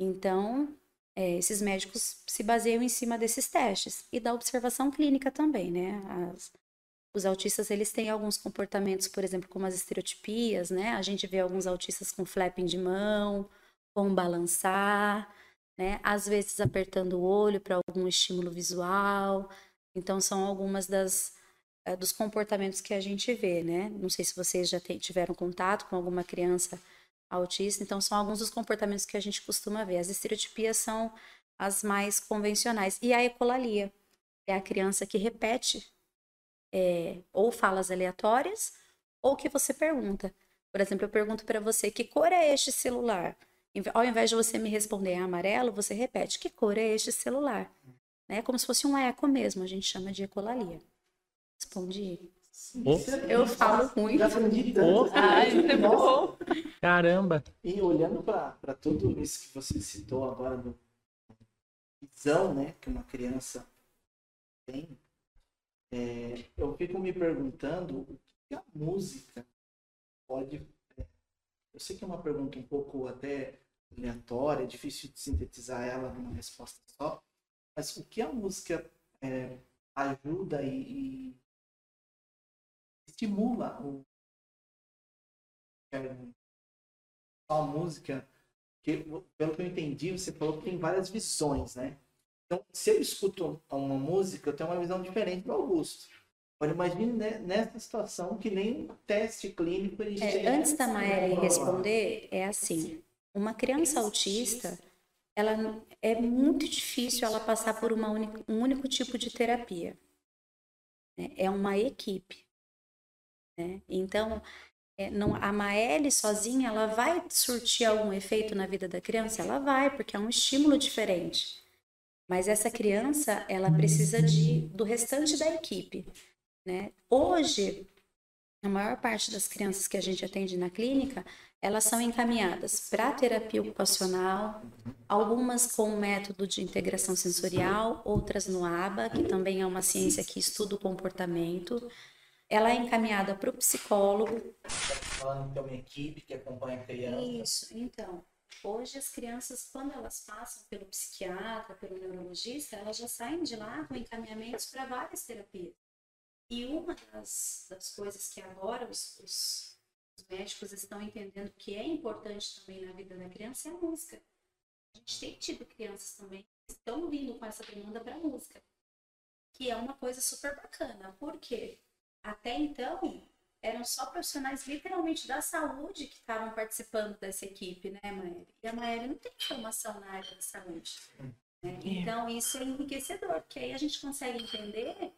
Então, é, esses médicos se baseiam em cima desses testes e da observação clínica também, né? As, os autistas, eles têm alguns comportamentos, por exemplo, como as estereotipias, né? A gente vê alguns autistas com flapping de mão, com balançar, né? Às vezes apertando o olho para algum estímulo visual. Então, são algumas das é, dos comportamentos que a gente vê, né? Não sei se vocês já tiveram contato com alguma criança autista, então são alguns dos comportamentos que a gente costuma ver. As estereotipias são as mais convencionais. E a ecolalia é a criança que repete é, ou falas aleatórias ou que você pergunta. Por exemplo, eu pergunto para você que cor é este celular? Ao invés de você me responder amarelo, você repete que cor é este celular? É como se fosse um eco mesmo, a gente chama de ecolalia. Respondi.
Oh.
Eu falo muito.
Já aprendi tanto.
Oh. Ai,
é bom.
Caramba!
E olhando para tudo isso que você citou agora do visão, né, que uma criança tem, é, eu fico me perguntando o que a música pode. É, eu sei que é uma pergunta um pouco até aleatória, difícil de sintetizar ela numa resposta só, mas o que a música é, ajuda e, e estimula o a música que pelo que eu entendi você falou que tem várias visões né? Então se eu escuto uma música eu tenho uma visão diferente do Augusto. Agora imagine né, nessa situação que nem um teste clínico ele
é, antes da Maia responder é assim uma criança autista ela é muito difícil ela passar por uma única, um único tipo de terapia né? é uma equipe né? Então, é, não, a Maelle sozinha, ela vai surtir algum efeito na vida da criança? Ela vai, porque é um estímulo diferente. Mas essa criança, ela precisa de, do restante da equipe. Né? Hoje, a maior parte das crianças que a gente atende na clínica, elas são encaminhadas para terapia ocupacional, algumas com método de integração sensorial, outras no ABA, que também é uma ciência que estuda o comportamento ela é encaminhada para o psicólogo.
Falando que tem uma equipe que acompanha a criança.
Isso, então. Hoje as crianças, quando elas passam pelo psiquiatra, pelo neurologista, elas já saem de lá com encaminhamentos para várias terapias. E uma das, das coisas que agora os, os, os, médicos estão entendendo que é importante também na vida da criança é a música. A gente tem tido crianças também que estão vindo com essa demanda para música, que é uma coisa super bacana. Por quê? Até então, eram só profissionais literalmente da saúde que estavam participando dessa equipe, né, Maíra? E a Maíra não tem formação na área da saúde. Né? Então, isso é enriquecedor, porque aí a gente consegue entender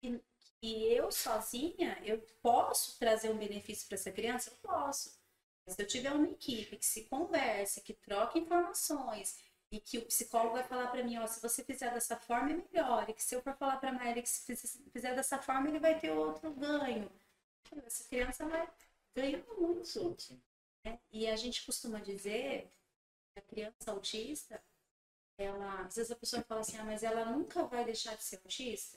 que, que eu sozinha, eu posso trazer um benefício para essa criança? Eu posso. Mas se eu tiver uma equipe que se conversa, que troca informações, e que o psicólogo vai falar para mim, ó, se você fizer dessa forma é melhor, e que se eu for falar para Maíra que se fizer dessa forma ele vai ter outro ganho. Essa criança vai ganhando muito. Né? E a gente costuma dizer que a criança autista, ela, às vezes a pessoa fala assim, ah, mas ela nunca vai deixar de ser autista.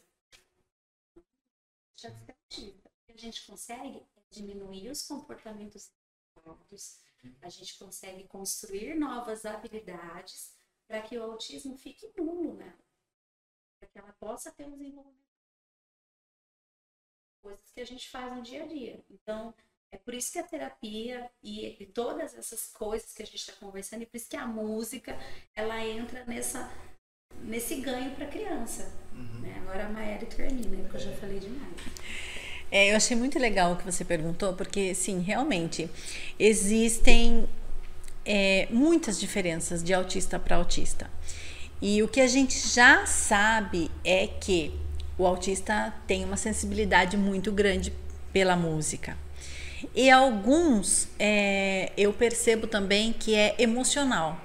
Deixar de ser autista. O que a gente consegue é diminuir os comportamentos a gente consegue construir novas habilidades para que o autismo fique nulo né? Para que ela possa ter um desenvolvimento. Coisas que a gente faz no dia a dia. Então, é por isso que a terapia e, e todas essas coisas que a gente está conversando, e por isso que a música, ela entra nessa, nesse ganho para a criança. Uhum. Né? Agora a Maéria termina, porque eu já falei demais.
É, eu achei muito legal o que você perguntou, porque sim, realmente existem é, muitas diferenças de autista para autista. E o que a gente já sabe é que o autista tem uma sensibilidade muito grande pela música. E alguns é, eu percebo também que é emocional.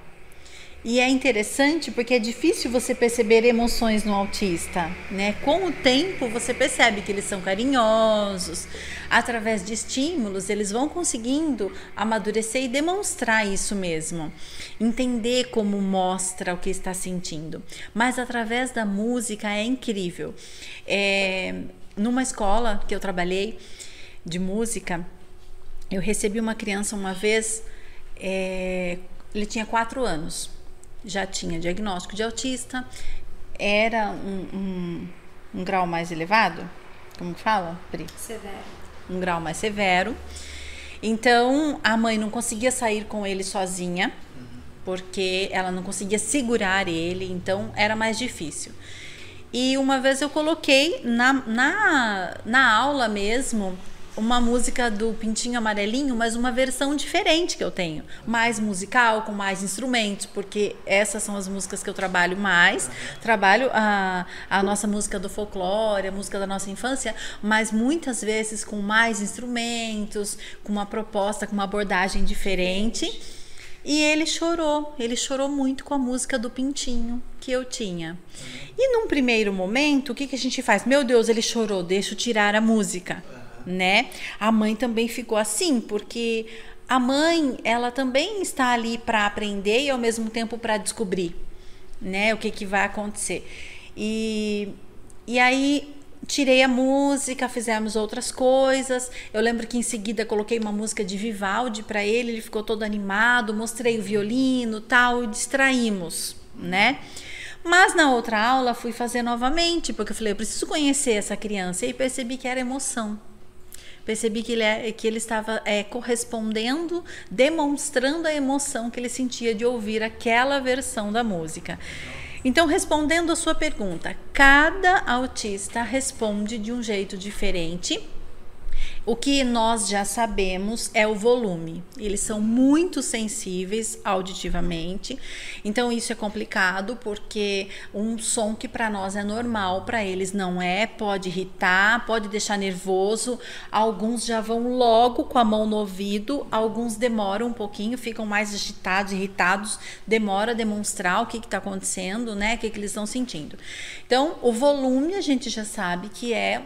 E é interessante porque é difícil você perceber emoções no autista, né? Com o tempo você percebe que eles são carinhosos, através de estímulos eles vão conseguindo amadurecer e demonstrar isso mesmo, entender como mostra o que está sentindo. Mas através da música é incrível. É, numa escola que eu trabalhei de música, eu recebi uma criança uma vez, é, ele tinha quatro anos já tinha diagnóstico de autista, era um, um, um grau mais elevado, como fala, Pri?
Severo.
Um grau mais severo. Então a mãe não conseguia sair com ele sozinha, porque ela não conseguia segurar ele, então era mais difícil. E uma vez eu coloquei na, na, na aula mesmo uma música do Pintinho Amarelinho, mas uma versão diferente que eu tenho. Mais musical, com mais instrumentos, porque essas são as músicas que eu trabalho mais. Trabalho a, a nossa música do folclore, a música da nossa infância, mas muitas vezes com mais instrumentos, com uma proposta, com uma abordagem diferente. E ele chorou, ele chorou muito com a música do Pintinho que eu tinha. E num primeiro momento, o que, que a gente faz? Meu Deus, ele chorou, deixa eu tirar a música né? A mãe também ficou assim, porque a mãe, ela também está ali para aprender e ao mesmo tempo para descobrir, né, o que que vai acontecer. E e aí tirei a música, fizemos outras coisas. Eu lembro que em seguida coloquei uma música de Vivaldi para ele, ele ficou todo animado, mostrei o violino, tal, e distraímos, né? Mas na outra aula fui fazer novamente, porque eu falei, eu preciso conhecer essa criança e percebi que era emoção percebi que ele, é, que ele estava é, correspondendo, demonstrando a emoção que ele sentia de ouvir aquela versão da música. Então, respondendo a sua pergunta, cada autista responde de um jeito diferente o que nós já sabemos é o volume. Eles são muito sensíveis auditivamente, então isso é complicado porque um som que para nós é normal, para eles não é, pode irritar, pode deixar nervoso. Alguns já vão logo com a mão no ouvido, alguns demoram um pouquinho, ficam mais agitados, irritados, demora a demonstrar o que está acontecendo, né? O que, que eles estão sentindo. Então, o volume a gente já sabe que é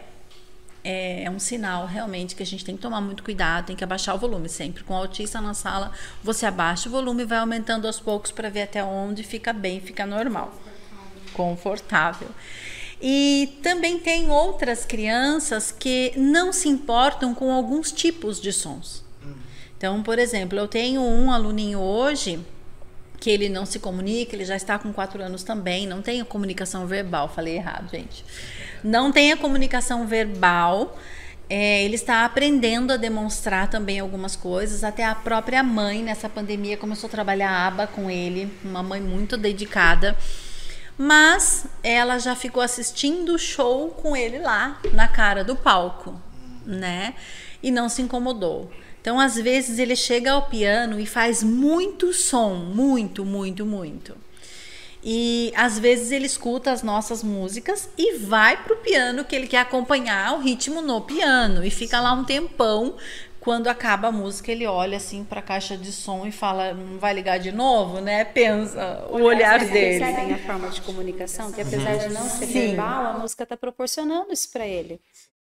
é, é, um sinal realmente que a gente tem que tomar muito cuidado, tem que abaixar o volume sempre. Com o autista na sala, você abaixa o volume e vai aumentando aos poucos para ver até onde fica bem, fica normal. Confortável. E também tem outras crianças que não se importam com alguns tipos de sons. Então, por exemplo, eu tenho um aluninho hoje que ele não se comunica, ele já está com quatro anos também, não tem comunicação verbal, falei errado, gente não tem a comunicação verbal. É, ele está aprendendo a demonstrar também algumas coisas. Até a própria mãe, nessa pandemia, começou a trabalhar aba com ele, uma mãe muito dedicada. Mas ela já ficou assistindo o show com ele lá na cara do palco, né? E não se incomodou. Então, às vezes, ele chega ao piano e faz muito som, muito, muito, muito. E às vezes ele escuta as nossas músicas e vai pro piano que ele quer acompanhar o ritmo no piano e fica lá um tempão. Quando acaba a música, ele olha assim para a caixa de som e fala: "Não vai ligar de novo", né? Pensa o olhar
Vocês
dele.
percebem a forma de comunicação que apesar de não ser verbal, a música está proporcionando isso para ele.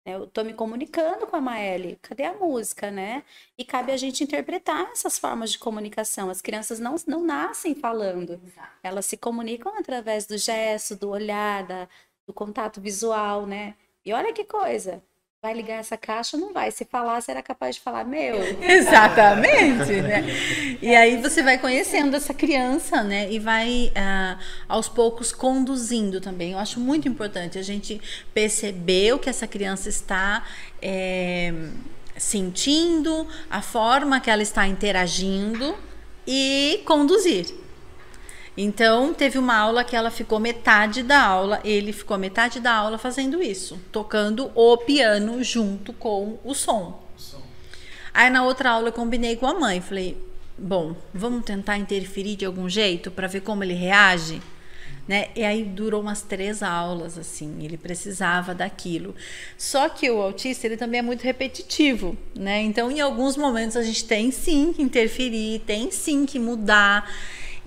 Eu estou me comunicando com a Maeli. Cadê a música, né? E cabe a gente interpretar essas formas de comunicação. As crianças não, não nascem falando. Elas se comunicam através do gesto, do olhar, da, do contato visual, né? E olha que coisa. Vai ligar essa caixa? Não vai. Se falar, será capaz de falar, meu.
Exatamente, né? E aí você vai conhecendo essa criança, né? E vai ah, aos poucos conduzindo também. Eu acho muito importante a gente perceber o que essa criança está é, sentindo, a forma que ela está interagindo e conduzir. Então, teve uma aula que ela ficou metade da aula, ele ficou metade da aula fazendo isso, tocando o piano junto com o som. Aí na outra aula eu combinei com a mãe, falei: "Bom, vamos tentar interferir de algum jeito para ver como ele reage?" Né? E aí durou umas três aulas, assim, ele precisava daquilo. Só que o autista, ele também é muito repetitivo, né? Então, em alguns momentos, a gente tem sim que interferir, tem sim que mudar.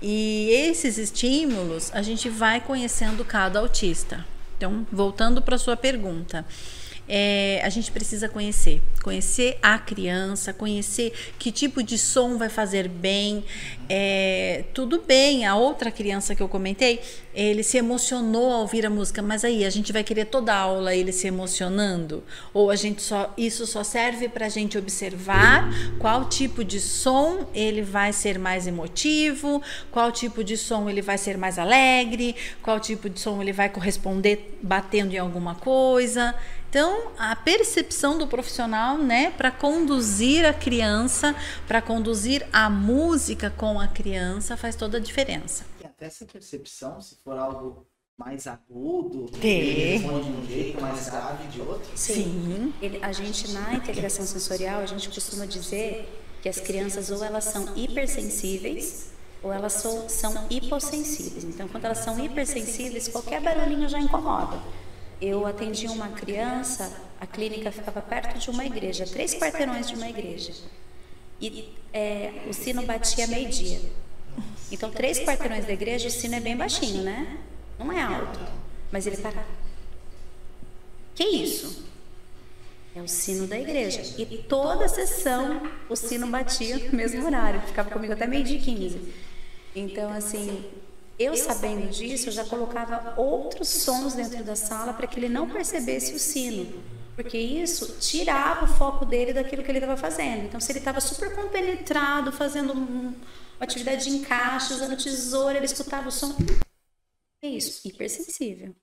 E esses estímulos, a gente vai conhecendo cada autista. Então, voltando para sua pergunta é, a gente precisa conhecer. Conhecer a criança, conhecer que tipo de som vai fazer bem. É, tudo bem, a outra criança que eu comentei, ele se emocionou ao ouvir a música, mas aí a gente vai querer toda a aula ele se emocionando? Ou a gente só isso só serve para a gente observar qual tipo de som ele vai ser mais emotivo, qual tipo de som ele vai ser mais alegre, qual tipo de som ele vai corresponder batendo em alguma coisa. Então, a percepção do profissional, né, para conduzir a criança, para conduzir a música com a criança, faz toda a diferença.
E até essa percepção, se for algo mais agudo, ele responde de um jeito, mais grave de outro.
Sim.
Ele- a gente, na integração sensorial, a gente costuma dizer que as crianças ou elas são hipersensíveis ou elas são, são hipossensíveis. Então, quando elas são hipersensíveis, qualquer barulhinho já incomoda. Eu atendi uma criança, a clínica ficava perto de uma igreja, três quarteirões de uma igreja. E é, o sino batia meio-dia. Então, três quarteirões da igreja, o sino é bem baixinho, né? Não é alto. Mas ele para. Que isso? É o sino da igreja. E toda a sessão o sino batia no mesmo horário. Ficava comigo até meio-dia e 15. Então, assim, eu sabendo disso, eu já colocava outros sons dentro da sala para que ele não percebesse o sino. Porque isso tirava o foco dele daquilo que ele estava fazendo. Então, se ele estava super compenetrado, fazendo um- uma atividade de encaixe, usando tesoura, ele escutava o som. É isso, hipersensível.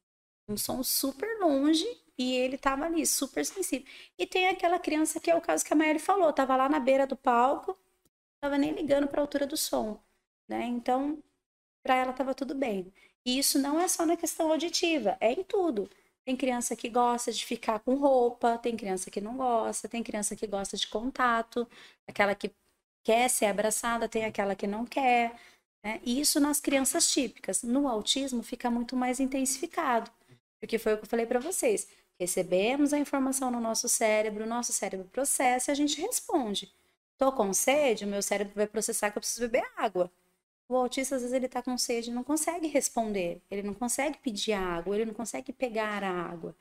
Um som super longe e ele estava ali, super sensível. E tem aquela criança que é o caso que a Maíra falou, estava lá na beira do palco, estava nem ligando para a altura do som, né? Então, para ela estava tudo bem. E isso não é só na questão auditiva, é em tudo. Tem criança que gosta de ficar com roupa, tem criança que não gosta, tem criança que gosta de contato, aquela que quer ser abraçada, tem aquela que não quer. Né? E isso nas crianças típicas. No autismo fica muito mais intensificado, porque foi o que eu falei para vocês. Recebemos a informação no nosso cérebro, o nosso cérebro processa e a gente responde. Tô com sede, o meu cérebro vai processar que eu preciso beber água. O autista, às vezes, ele tá com sede e não consegue responder. Ele não consegue pedir água, ele não consegue pegar a água.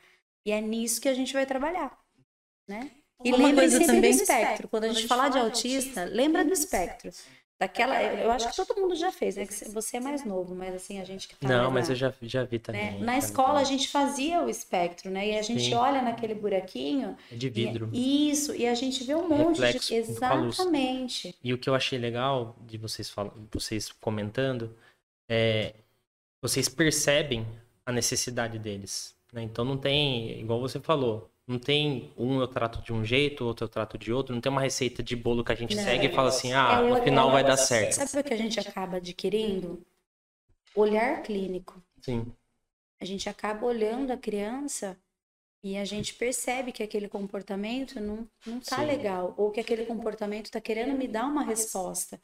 E é nisso que a gente vai trabalhar, né? E
coisa
sempre
também-
do espectro. Quando a gente falar de autista, lembra do espectro. Daquela, eu acho que todo mundo já fez, né? Que Você é mais novo, mas assim, a gente que tá
Não, mas
na-
eu já, já vi também.
né? Na
vi
escola a gente fazia o espectro, né? E a gente
Sim.
olha naquele buraquinho.
É de
e-
vidro.
isso, e a gente vê um monte
Reflexo
de. Exatamente.
E o que eu achei legal de vocês, fal... vocês comentando é vocês percebem a necessidade deles. né? Então não tem, igual você falou, não tem um eu trato de um jeito, outro eu trato de outro, não tem uma receita de bolo que a gente
Não.
segue e fala assim, ah,
É
no final vai dar certo.
Sabe o que a gente acaba adquirindo? Olhar clínico.
Sim,
A gente acaba olhando a criança e a gente percebe que aquele comportamento não, não tá
Sim.
legal, ou que aquele comportamento tá querendo me dar uma resposta.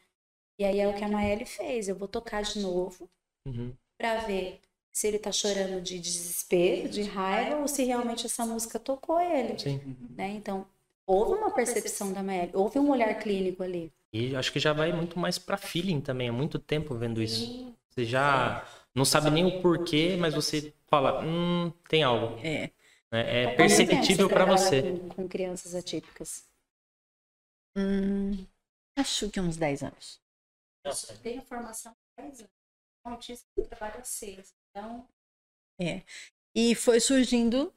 E aí é o que a Maeli fez. Eu vou tocar de novo
uhum,
para ver se ele tá chorando de desespero, de raiva, ou se realmente essa música tocou ele.
sim.
Né? Então, houve uma percepção da Maeli, houve um olhar clínico ali.
E acho que já vai muito mais pra feeling também, há muito tempo vendo isso. Você já não sabe nem o porquê, mas você fala, hum, tem algo.
É.
né? É
Há quanto tempo
perceptível pra
trabalha
você.
Com, com crianças atípicas.
Hum, acho que uns 10 anos.
Eu tenho formação há 10 anos. Com autista eu trabalho há 6. Então,
E foi surgindo,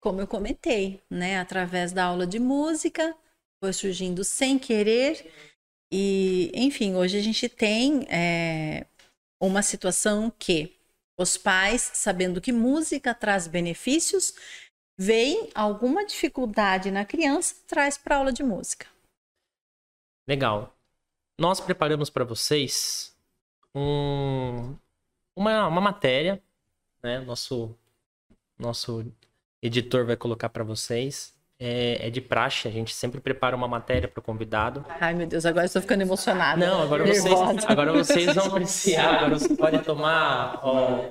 como eu comentei, né, através da aula de música, foi surgindo sem querer. E, enfim, hoje a gente tem é, uma situação que os pais, sabendo que música traz benefícios, veem alguma dificuldade na criança, traz para aula de música.
Legal. Nós preparamos para vocês um, uma, uma matéria, né? Nosso, nosso editor vai colocar para vocês. É, é, de praxe, a gente sempre prepara uma matéria para o convidado.
Ai, meu Deus, agora estou ficando emocionada.
Não, agora vocês, agora vocês vão apreciar, agora você pode tomar ó,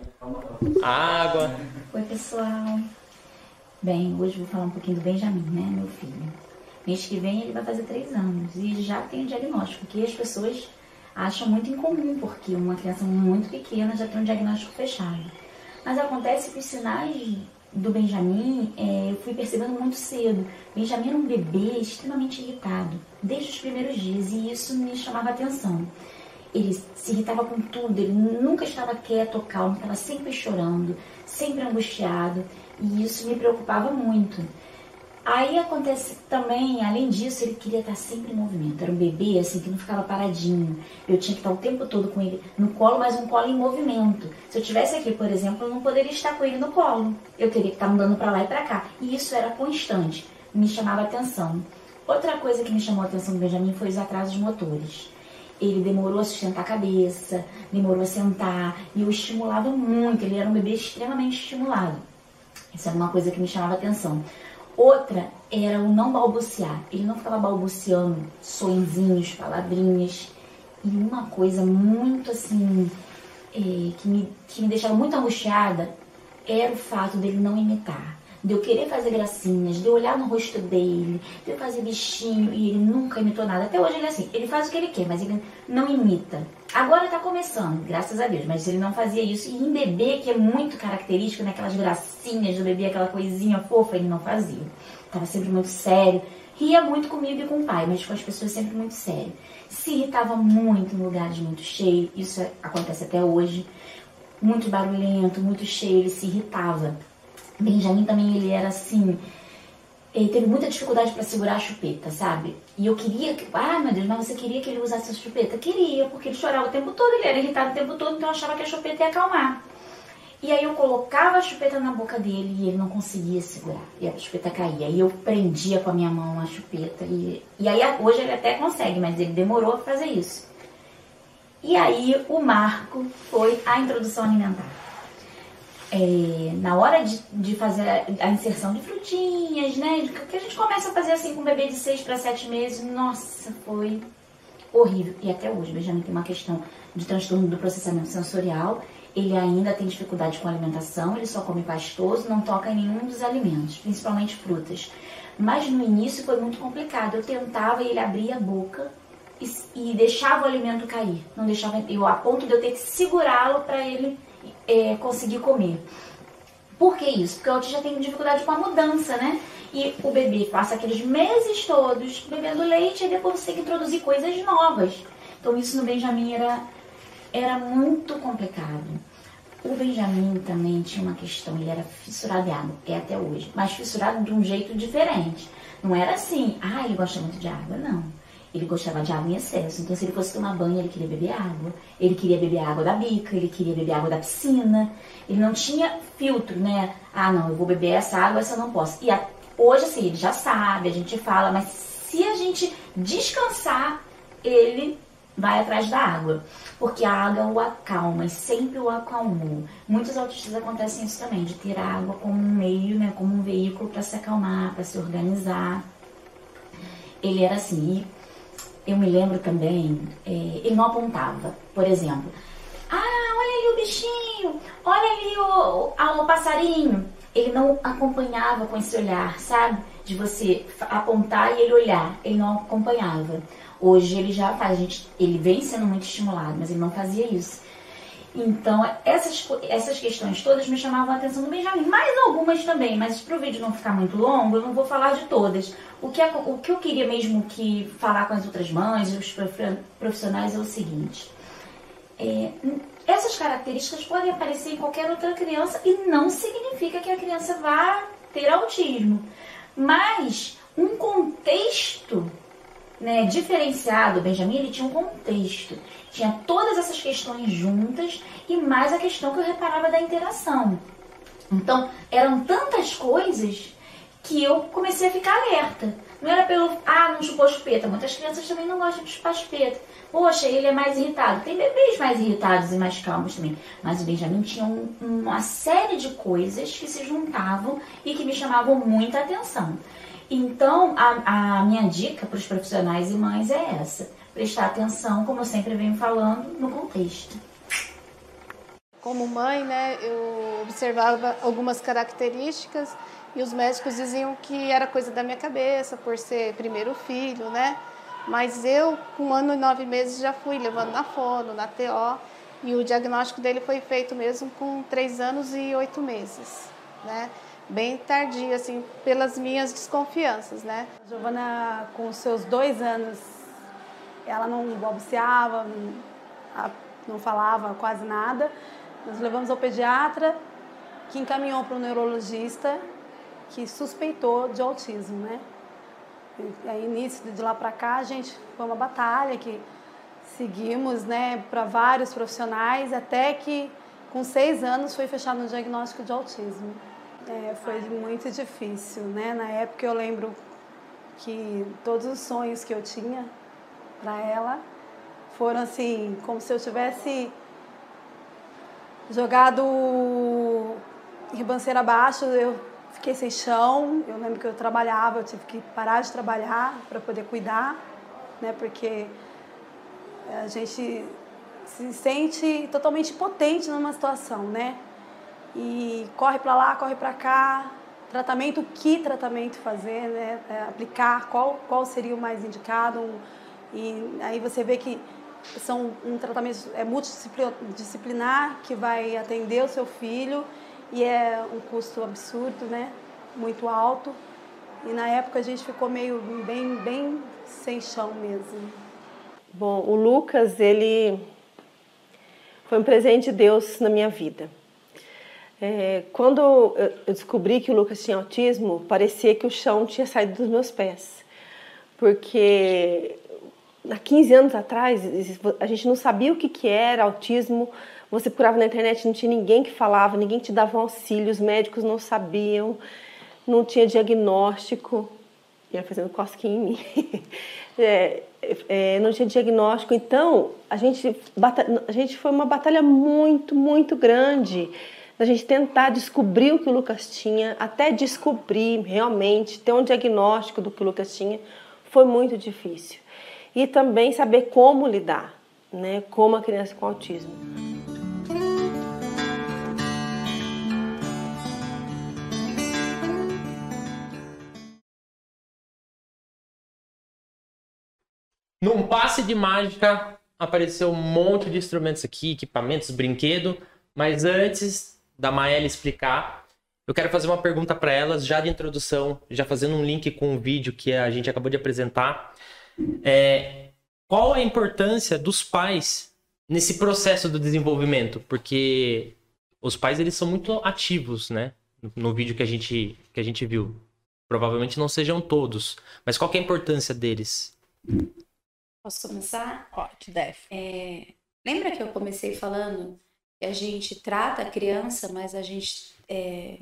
água.
Oi, pessoal. Bem, hoje vou falar um pouquinho do Benjamin, né, meu filho. Mês que vem ele vai fazer três anos e já tem o diagnóstico, que as pessoas acham muito incomum, porque uma criança muito pequena já tem um diagnóstico fechado. Mas acontece que os sinais do Benjamin, é, eu fui percebendo muito cedo. Benjamin era um bebê extremamente irritado, desde os primeiros dias, e isso me chamava atenção. Ele se irritava com tudo, ele nunca estava quieto ou calmo, estava sempre chorando, sempre angustiado, e isso me preocupava muito. Aí acontece também, além disso, ele queria estar sempre em movimento. Era um bebê assim que não ficava paradinho. Eu tinha que estar o tempo todo com ele no colo, mas um colo em movimento. Se eu tivesse aqui, por exemplo, eu não poderia estar com ele no colo. Eu teria que estar andando para lá e para cá. E isso era constante. Me chamava atenção. Outra coisa que me chamou a atenção do Benjamin foi os atrasos motores. Ele demorou a sustentar a cabeça, demorou a sentar, e eu estimulava muito. Ele era um bebê extremamente estimulado. Isso era uma coisa que me chamava atenção. Outra era o não balbuciar. Ele não ficava balbuciando sonzinhos, palavrinhas. E uma coisa muito assim, é, que, me, que me deixava muito angustiada era o fato dele não imitar. De eu querer fazer gracinhas, de eu olhar no rosto dele, de eu fazer bichinho e ele nunca imitou nada. Até hoje ele é assim, ele faz o que ele quer, mas ele não imita. Agora tá começando, graças a Deus, mas ele não fazia isso. E em bebê, que é muito característico, naquelas né, gracinhas do bebê, aquela coisinha fofa, ele não fazia. Tava sempre muito sério. Ria muito comigo e com o pai, mas com as pessoas sempre muito sério. Se irritava muito em lugares muito cheios, isso acontece até hoje. Muito barulhento, muito cheio, ele se irritava. Benjamin também, ele era assim, ele teve muita dificuldade para segurar a chupeta, sabe? E eu queria que. Ah, meu Deus, mas você queria que ele usasse a chupeta? Queria, porque ele chorava o tempo todo, ele era irritado o tempo todo, então eu achava que a chupeta ia acalmar. E aí eu colocava a chupeta na boca dele e ele não conseguia segurar. E a chupeta caía. E eu prendia com a minha mão a chupeta. E, e aí hoje ele até consegue, mas ele demorou a fazer isso. E aí o marco foi a introdução alimentar é, na hora de, de fazer a, inserção de frutinhas, né? Que a gente começa a fazer assim com um bebê de 6 para 7 meses, nossa, foi horrível. E até hoje, Benjamin tem uma questão de transtorno do processamento sensorial. Ele ainda tem dificuldade com alimentação, ele só come pastoso, não toca em nenhum dos alimentos, principalmente frutas. Mas no início foi muito complicado. Eu tentava e ele abria a boca e, e deixava o alimento cair. Não deixava eu a ponto de eu ter que segurá-lo para ele é, conseguir comer. Por que isso? Porque eu já tenho dificuldade com a mudança, né? E o bebê passa aqueles meses todos bebendo leite e depois tem que introduzir coisas novas. Então isso no Benjamin era, era muito complicado. O Benjamin também tinha uma questão, ele era fissurado em água, é até hoje, mas fissurado de um jeito diferente. Não era assim, ah, ele gosta muito de água, não. Ele gostava de água em excesso. Então, se ele fosse tomar banho, ele queria beber água. Ele queria beber água da bica, ele queria beber água da piscina. Ele não tinha filtro, né? Ah, não, eu vou beber essa água, essa eu não posso. E a, hoje, assim, ele já sabe, a gente fala, mas se a gente descansar, ele vai atrás da água. Porque a água o acalma e sempre o acalmou. Muitos autistas acontecem isso também, de ter a água como um meio, né, como um veículo para se acalmar, para se organizar. Ele era assim, eu me lembro também, é, ele não apontava, por exemplo. Ah, olha ali o bichinho, olha ali o, o, o passarinho. Ele não acompanhava com esse olhar, sabe? De você apontar e ele olhar. Ele não acompanhava. Hoje ele já faz, gente, ele vem sendo muito estimulado, mas ele não fazia isso. Então, essas, essas questões todas me chamavam a atenção do Benjamin. Mais algumas também, mas para o vídeo não ficar muito longo, eu não vou falar de todas. O que, o que eu queria mesmo que falar com as outras mães, os profissionais, é o seguinte. É, essas características podem aparecer em qualquer outra criança e não significa que a criança vá ter autismo. Mas um contexto né, diferenciado, Benjamin ele tinha um contexto. Tinha todas essas questões juntas e mais a questão que eu reparava da interação. Então, eram tantas coisas que eu comecei a ficar alerta. Não era pelo, ah, não chupou chupeta. Muitas crianças também não gostam de chupar chupeta. Poxa, ele é mais irritado. Tem bebês mais irritados e mais calmos também. Mas o Benjamin tinha um, uma série de coisas que se juntavam e que me chamavam muita atenção. Então, a, a minha dica para os profissionais e mães é essa: prestar atenção, como eu sempre venho falando, no contexto.
Como mãe, né, eu observava algumas características e os médicos diziam que era coisa da minha cabeça, por ser primeiro filho, né? Mas eu, com um ano e nove meses, já fui levando na fono, na TO, e o diagnóstico dele foi feito mesmo com três anos e oito meses, né? Bem tardio, assim, pelas minhas desconfianças, né?
A Giovana, com seus dois anos, ela não balbuciava, não falava quase nada. Nós levamos ao pediatra, que encaminhou para o neurologista, que suspeitou de autismo, né? E aí, início de lá para cá, a gente foi uma batalha que seguimos, né, para vários profissionais, até que com seis anos foi fechado o diagnóstico de autismo. É, foi muito difícil, né? Na época eu lembro que todos os sonhos que eu tinha para ela foram assim, como se eu tivesse jogado ribanceira abaixo, eu fiquei sem chão. Eu lembro que eu trabalhava, eu tive que parar de trabalhar para poder cuidar, né? Porque a gente se sente totalmente impotente numa situação, né? E corre para lá, corre para cá, tratamento, que tratamento fazer, né? É, aplicar, qual, qual seria o mais indicado. E aí você vê que são um tratamento é multidisciplinar que vai atender o seu filho e é um custo absurdo, né? Muito alto. E na época a gente ficou meio bem, bem sem chão mesmo.
Bom, o Lucas, ele foi um presente de Deus na minha vida. É, quando eu descobri que o Lucas tinha autismo, parecia que o chão tinha saído dos meus pés. Porque há 15 anos atrás, a gente não sabia o que, que era autismo, você procurava na internet, não tinha ninguém que falava, ninguém te dava um auxílio, os médicos não sabiam, não tinha diagnóstico. Ia fazendo cosquinha em mim. é, é, não tinha diagnóstico. Então, a gente, a gente foi uma batalha muito, muito grande da gente tentar descobrir o que o Lucas tinha, até descobrir realmente, ter um diagnóstico do que o Lucas tinha, foi muito difícil. E também saber como lidar né, com uma criança com autismo.
Num passe de mágica, apareceu um monte de instrumentos aqui, equipamentos, brinquedo. Mas antes da Maela explicar, eu quero fazer uma pergunta para elas, já de introdução, já fazendo um link com o vídeo que a gente acabou de apresentar. É, qual a importância dos pais nesse processo do desenvolvimento? Porque os pais eles são muito ativos, né? No vídeo que a gente, que a gente viu. Provavelmente não sejam todos. Mas qual é a importância deles?
Posso começar?
Pode, deve.
É, lembra que eu comecei falando a gente trata a criança, mas a gente é,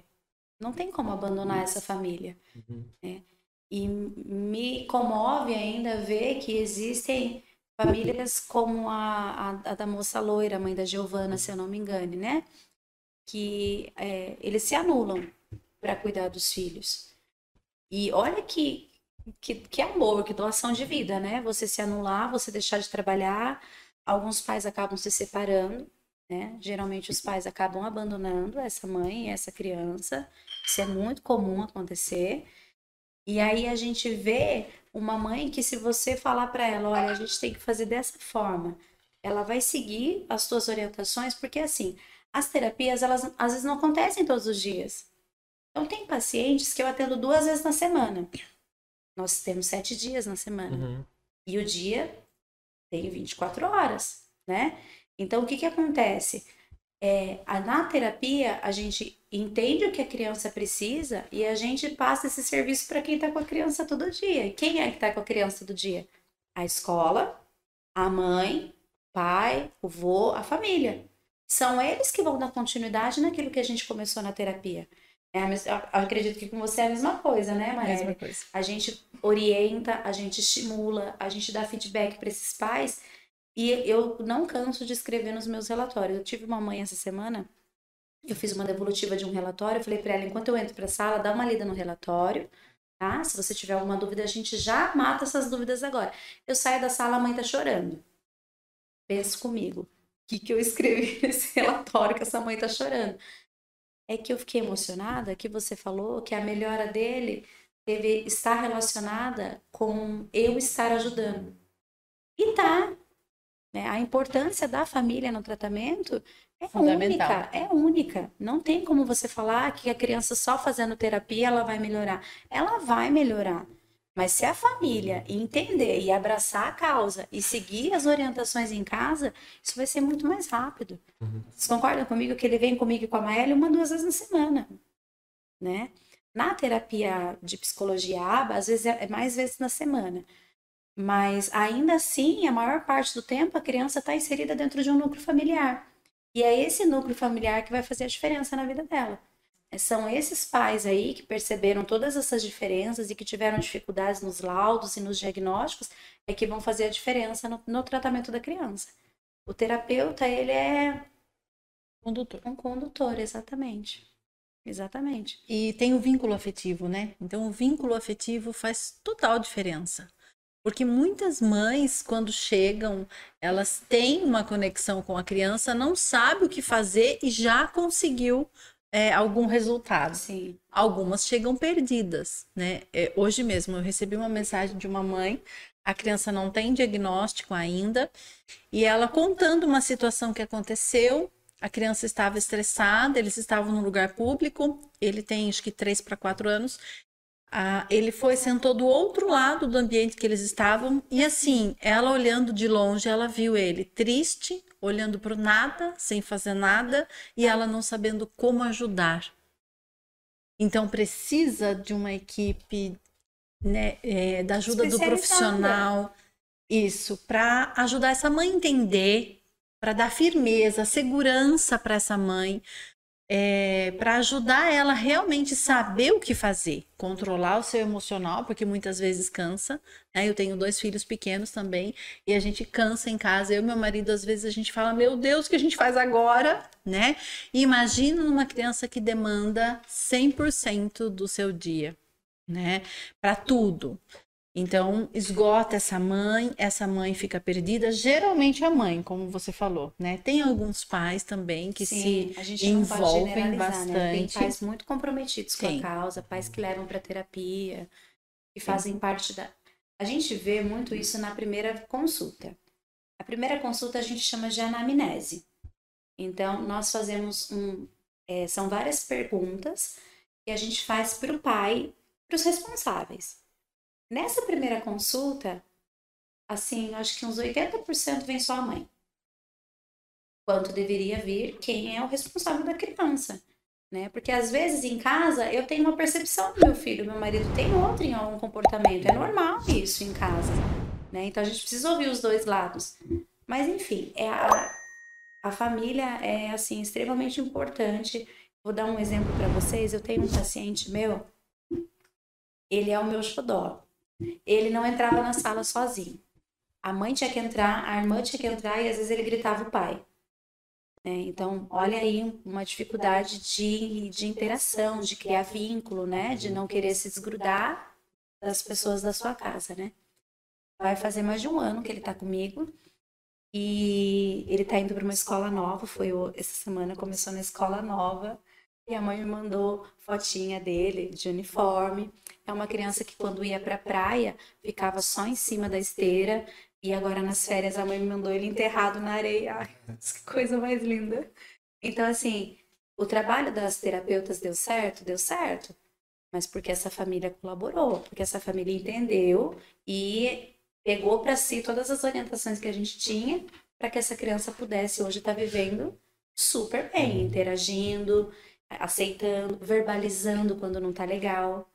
não tem como abandonar essa família. Uhum. Né? E me comove ainda ver que existem famílias como a, a, a da moça loira, mãe da Giovana, se eu não me engane, né? Que é, eles se anulam para cuidar dos filhos. E olha que, que, que amor, que doação de vida, né? Você se anular, você deixar de trabalhar. Alguns pais acabam se separando, né? Geralmente os pais acabam abandonando essa mãe, essa criança. Isso é muito comum acontecer. E aí a gente vê uma mãe que se você falar para ela, olha, a gente tem que fazer dessa forma, ela vai seguir as suas orientações, porque assim, as terapias elas às vezes não acontecem todos os dias. Então tem pacientes que eu atendo duas vezes na semana. Nós temos sete dias na semana. Uhum. E o dia tem 24 horas, né? Então, o que, que acontece? É, na terapia, a gente entende o que a criança precisa e a gente passa esse serviço para quem está com a criança todo dia. E quem é que está com a criança todo dia? A escola, a mãe, o pai, o vô, a família. São eles que vão dar continuidade naquilo que a gente começou na terapia. É a acredito que com você é a mesma coisa, né, Maria?
Mesma coisa.
A gente orienta, a gente estimula, a gente dá feedback para esses pais. E eu não canso de escrever nos meus relatórios. Eu tive uma mãe essa semana, eu fiz uma devolutiva de um relatório, eu falei para ela, enquanto eu entro para a sala, dá uma lida no relatório, tá? Se você tiver alguma dúvida, a gente já mata essas dúvidas agora. Eu saio da sala, a mãe tá chorando. Pensa comigo. O que, que eu escrevi nesse relatório que essa mãe tá chorando? É que eu fiquei emocionada que você falou que a melhora dele teve estar relacionada com eu estar ajudando. E tá. Né? A importância da família no tratamento é única, é única. Não tem como você falar que a criança só fazendo terapia ela vai melhorar. Ela vai melhorar. Mas se a família entender e abraçar a causa e seguir as orientações em casa, isso vai ser muito mais rápido. Vocês concordam comigo que ele vem comigo e com a Maélia uma, duas vezes na semana, né? Na terapia de psicologia ABA, às vezes é é mais vezes na semana. Mas ainda assim, a maior parte do tempo a criança está inserida dentro de um núcleo familiar. E é esse núcleo familiar que vai fazer a diferença na vida dela. São esses pais aí que perceberam todas essas diferenças e que tiveram dificuldades nos laudos e nos diagnósticos, é que vão fazer a diferença no, no tratamento da criança. O terapeuta, ele é
Condutor.
um condutor, exatamente. Exatamente.
E tem o vínculo afetivo, né? Então, o vínculo afetivo faz total diferença. Porque muitas mães, quando chegam, elas têm uma conexão com a criança, não sabe o que fazer e já conseguiu é, algum resultado.
Sim.
Algumas chegam perdidas, né? É, hoje mesmo eu recebi uma mensagem de uma mãe, a criança não tem diagnóstico ainda, e ela contando uma situação que aconteceu. A criança estava estressada, eles estavam num lugar público, ele tem acho que 3 para 4 anos. Ah, ele foi, sentou do outro lado do ambiente que eles estavam, e assim, ela olhando de longe, ela viu ele triste, olhando para nada, sem fazer nada, e ela não sabendo como ajudar. Então precisa de uma equipe né, é, da ajuda do profissional, isso, para ajudar essa mãe a entender, para dar firmeza, segurança para essa mãe, para ajudar ela realmente saber o que fazer, controlar o seu emocional, porque muitas vezes cansa. Né? Eu tenho dois filhos pequenos também e a gente cansa em casa. Eu e meu marido às vezes a gente fala: "Meu Deus, o que a gente faz agora?", né? E imagina numa criança que demanda 100% do seu dia, né? Para tudo. Então, esgota essa mãe, essa mãe fica perdida. Geralmente a mãe, como você falou, né? Tem alguns pais também que
Sim,
se
a gente não pode
envolvem
generalizar, né? Tem
bastante.
pais muito comprometidos com
Tem.
a causa, pais que levam para terapia, que fazem parte da. A gente vê muito isso na primeira consulta. A primeira consulta a gente chama de anamnese. Então, nós fazemos um. é, são várias perguntas que a gente faz para o pai, para os responsáveis. Nessa primeira consulta, assim, acho que uns 80% vem só a mãe quanto deveria vir quem é o responsável da criança, né? Porque às vezes em casa eu tenho uma percepção do meu filho, meu marido tem outra em algum comportamento, é normal isso em casa, né? Então a gente precisa ouvir os dois lados. Mas enfim, é a, a família é assim extremamente importante. Vou dar um exemplo para vocês. Eu tenho um paciente meu, ele é o meu xodó. Ele não entrava na sala sozinho. A mãe tinha que entrar, a irmã tinha que entrar e às vezes ele gritava o pai. né? então, olha aí uma dificuldade de, de interação, de criar vínculo, né? De não querer se desgrudar das pessoas da sua casa, né? Vai fazer mais de um ano que ele tá comigo e ele tá indo para uma escola nova. Foi essa semana começou na escola nova e a mãe me mandou fotinha dele de uniforme. É uma criança que quando ia para praia ficava só em cima da esteira e agora nas férias a mãe me mandou ele enterrado na areia. Ai, que coisa mais linda. Então assim, o trabalho das terapeutas deu certo, deu certo, mas porque essa família colaborou, porque essa família entendeu e pegou para si todas as orientações que a gente tinha para que essa criança pudesse hoje estar vivendo super bem, interagindo, aceitando, verbalizando quando não tá legal.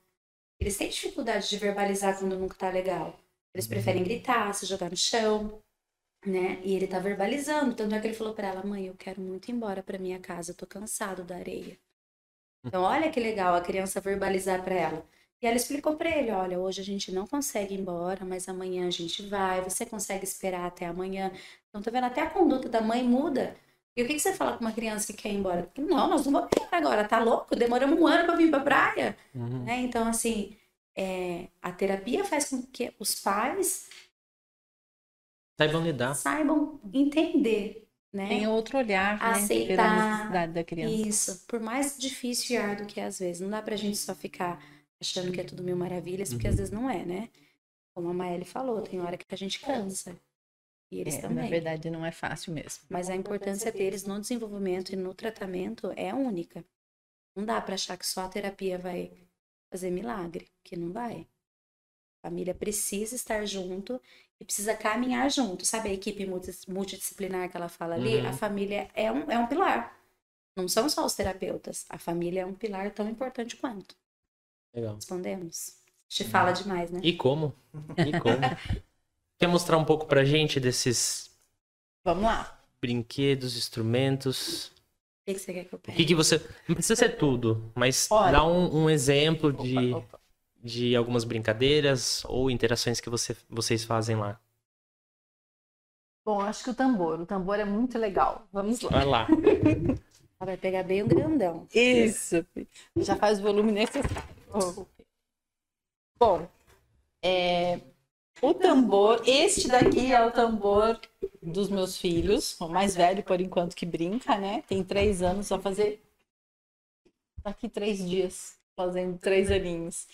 Eles têm dificuldade de verbalizar quando não tá legal. Eles preferem gritar, se jogar no chão, né? E ele tá verbalizando, tanto é que ele falou para ela: "Mãe, eu quero muito ir embora para minha casa, eu tô cansado da areia". Então, olha que legal a criança verbalizar para ela. E ela explicou para ele: olha, hoje a gente não consegue ir embora, mas amanhã a gente vai. Você consegue esperar até amanhã. Então, tá vendo? Até a conduta da mãe muda. E o que, que você fala com uma criança que quer ir embora? Não, nós não vamos embora agora, tá louco? Demoramos um ano para vir pra praia.
Uhum.
Né? Então, assim, é, a terapia faz com que os pais
Saibam lidar.
saibam entender, né?
Tem outro olhar, né?
Aceitar.
Pela necessidade da criança.
Isso, por mais difícil e árduo que é às vezes, não dá pra gente só ficar achando que é tudo mil maravilhas, porque
Uhum.
às vezes não é, né? Como a Maeli falou, tem hora que a gente cansa. E eles
É,
também.
na verdade, não é fácil mesmo.
Mas a importância deles no desenvolvimento e no tratamento é única. Não dá pra achar que só a terapia vai fazer milagre, que não vai. A família precisa estar junto e precisa caminhar junto. Sabe a equipe multi- multidisciplinar que ela fala ali?
Uhum.
A família é um, é um pilar. Não são só os terapeutas. A família é um pilar tão importante quanto.
Legal.
Respondemos? Te fala demais, né?
E como? E como? Quer mostrar um pouco pra gente desses
Vamos lá.
brinquedos, instrumentos?
O que, que você quer que eu
O
pegue?
que, que você. Não precisa ser tudo, mas
Olha.
dá um, um exemplo de,
Opa, opa.
de algumas brincadeiras ou interações que você, vocês fazem lá.
Bom, acho que o tambor. O tambor é muito legal. Vamos lá.
Vai lá.
Ela vai pegar bem o grandão.
Isso. Já faz o volume necessário. Oh. Bom, é, o tambor, este daqui é o tambor dos meus filhos, o mais velho por enquanto que brinca, né? Tem três anos, vai fazer daqui três dias, fazendo três aninhos.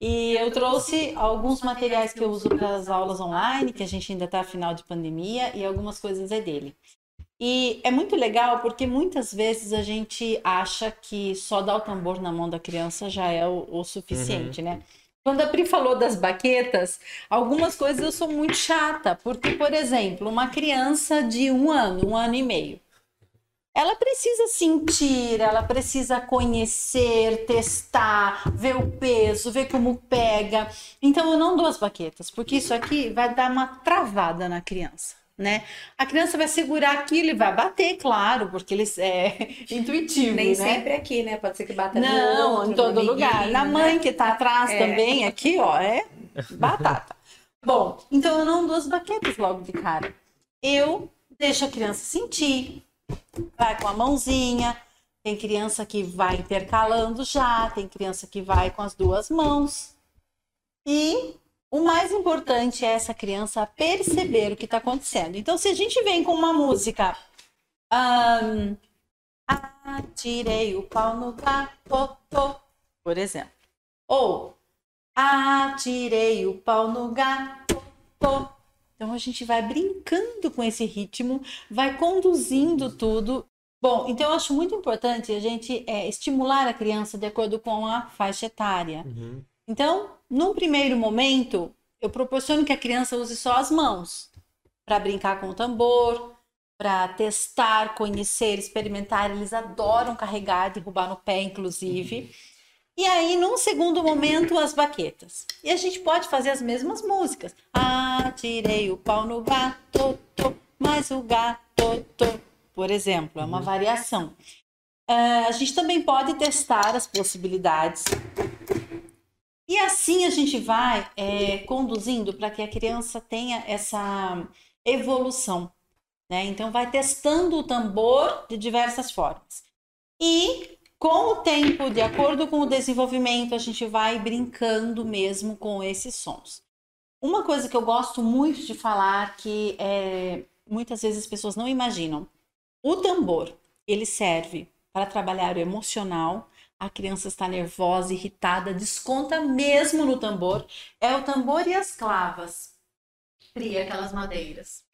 E eu trouxe alguns materiais que eu uso para as aulas online, que a gente ainda está final de pandemia, e algumas coisas é dele. E é muito legal porque muitas vezes a gente acha que só dar o tambor na mão da criança já é o, o suficiente, né? Quando a Pri falou das baquetas, algumas coisas eu sou muito chata, porque, por exemplo, uma criança de um ano, um ano e meio, ela precisa sentir, ela precisa conhecer, testar, ver o peso, ver como pega. Então eu não dou as baquetas, porque isso aqui vai dar uma travada na criança. Né? A criança vai segurar aquilo e vai bater, claro, porque eles é intuitivo,
Nem
né?
sempre aqui, né? Pode ser que bata no
Não,
outro,
em todo lugar. Na
né?
mãe que tá atrás
É.
também, aqui, ó, é batata. Bom, então eu não dou as baquetas logo de cara. Eu deixo a criança sentir, vai com a mãozinha. Tem criança que vai intercalando já, tem criança que vai com as duas mãos. E o mais importante é essa criança perceber o que está acontecendo. Então, se a gente vem com uma música. ahn, Atirei o pau no gato, por exemplo. Ou atirei o pau no gato. Então a gente vai brincando com esse ritmo, vai conduzindo tudo. Bom, então eu acho muito importante a gente é, estimular a criança de acordo com a faixa etária.
Uhum.
Então, num primeiro momento, eu proporciono que a criança use só as mãos para brincar com o tambor, para testar, conhecer, experimentar. Eles adoram carregar, derrubar no pé, inclusive. E aí, num segundo momento, as baquetas. E a gente pode fazer as mesmas músicas. Atirei o pau no gato, tô, mas o gato, tô. por exemplo, é uma variação. Ah, a gente também pode testar as possibilidades e assim a gente vai é, conduzindo para que a criança tenha essa evolução. Né? Então, vai testando o tambor de diversas formas. E com o tempo, de acordo com o desenvolvimento, a gente vai brincando mesmo com esses sons. Uma coisa que eu gosto muito de falar, que é, muitas vezes as pessoas não imaginam: o tambor ele serve para trabalhar o emocional, a criança está nervosa, irritada, desconta mesmo no tambor. É o tambor e as clavas. Cria aquelas madeiras.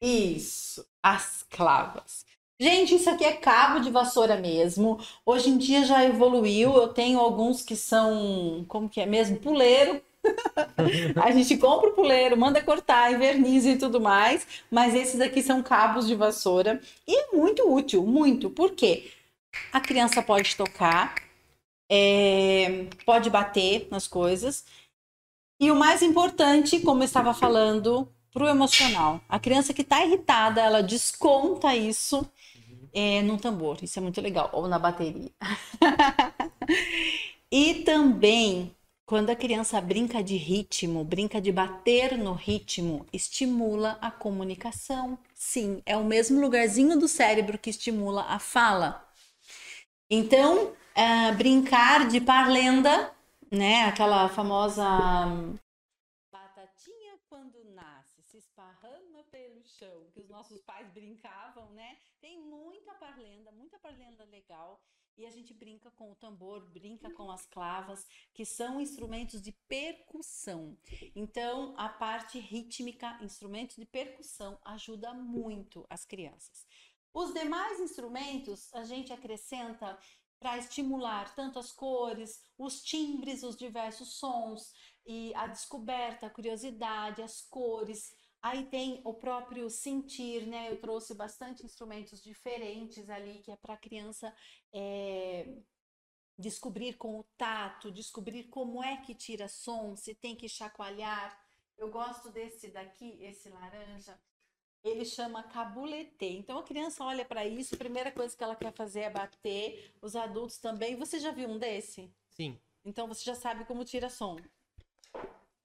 Isso, as clavas. Gente, isso aqui é cabo de vassoura mesmo. Hoje em dia já evoluiu. Eu tenho alguns que são, como que é mesmo? Puleiro. a gente compra o puleiro, manda cortar, inverniza e tudo mais. Mas esses aqui são cabos de vassoura. E é muito útil, muito. Por quê? A criança pode tocar, é, pode bater nas coisas. E o mais importante, como eu estava falando, para o emocional. A criança que está irritada, ela desconta isso é, no tambor, isso é muito legal, ou na bateria. e também, quando a criança brinca de ritmo, brinca de bater no ritmo, estimula a comunicação. Sim, é o mesmo lugarzinho do cérebro que estimula a fala. Então, uh, brincar de parlenda, né? Aquela famosa batatinha quando nasce, se esparrama pelo chão, que os nossos pais brincavam, né? Tem muita parlenda, muita parlenda legal. E a gente brinca com o tambor, brinca com as clavas, que são instrumentos de percussão. Então, a parte rítmica, instrumentos de percussão, ajuda muito as crianças. Os demais instrumentos a gente acrescenta para estimular tanto as cores, os timbres, os diversos sons e a descoberta, a curiosidade, as cores. Aí tem o próprio sentir, né? Eu trouxe bastante instrumentos diferentes ali que é para a criança é, descobrir com o tato, descobrir como é que tira som, se tem que chacoalhar. Eu gosto desse daqui, esse laranja, ele chama cabulete. Então a criança olha para isso, a primeira coisa que ela quer fazer é bater, os adultos também. Você já viu um desse?
Sim.
Então você já sabe como tira som.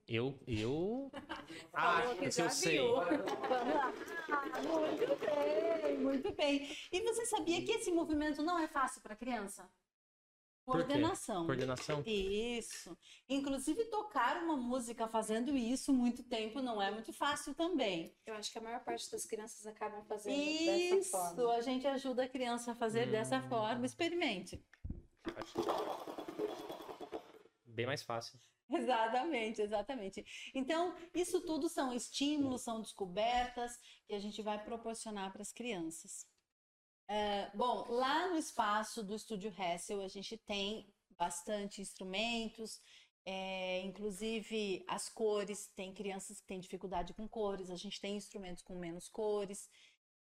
Eu, eu acho que, que eu sei.
Vamos lá. Ah, muito bem, muito bem. E você sabia que esse movimento não é fácil para criança? Coordenação.
Coordenação.
Isso. Inclusive, tocar uma música fazendo isso muito tempo não é muito fácil também.
Eu acho que a maior parte das crianças acabam fazendo
isso,
dessa forma. Isso,
a gente ajuda a criança a fazer hum. dessa forma. Experimente.
Bem mais fácil.
Exatamente, exatamente. Então, isso tudo são estímulos, são descobertas que a gente vai proporcionar para as crianças. É, bom, lá no espaço do Estúdio Hessel, a gente tem bastante instrumentos, é, inclusive as cores, tem crianças que têm dificuldade com cores, a gente tem instrumentos com menos cores.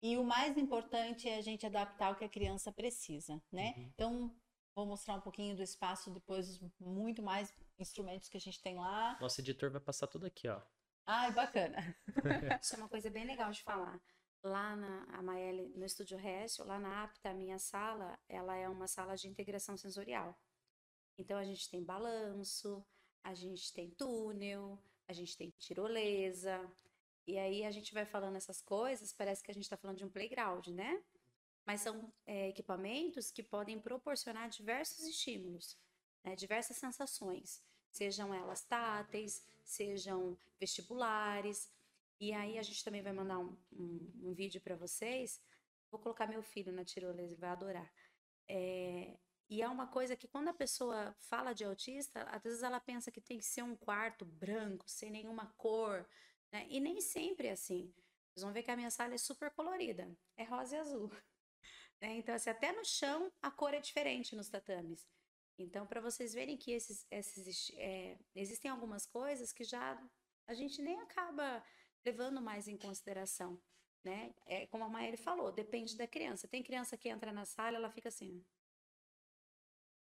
E o mais importante é a gente adaptar o que a criança precisa, né? Uhum. Então, vou mostrar um pouquinho do espaço depois, muito mais instrumentos que a gente tem lá.
Nosso editor vai passar tudo aqui, ó.
Ai, bacana.
Isso é uma coisa bem legal de falar lá na a Maele, no Estúdio Récio, lá na APTA, a minha sala, ela é uma sala de integração sensorial. Então a gente tem balanço, a gente tem túnel, a gente tem tirolesa, e aí a gente vai falando essas coisas, parece que a gente está falando de um playground, né? Mas são é, equipamentos que podem proporcionar diversos estímulos, né? diversas sensações, sejam elas táteis, sejam vestibulares, e aí a gente também vai mandar um, um, um vídeo para vocês. Vou colocar meu filho na tirolesa, ele vai adorar. É, e é uma coisa que quando a pessoa fala de autista, às vezes ela pensa que tem que ser um quarto branco, sem nenhuma cor, né? E nem sempre é assim. Vocês vão ver que a minha sala é super colorida, é rosa e azul. Né? Então, assim, até no chão a cor é diferente nos tatames. Então, para vocês verem que esses, esses é, existem algumas coisas que já a gente nem acaba levando mais em consideração, né? É como a Maíra falou, depende da criança. Tem criança que entra na sala, ela fica assim,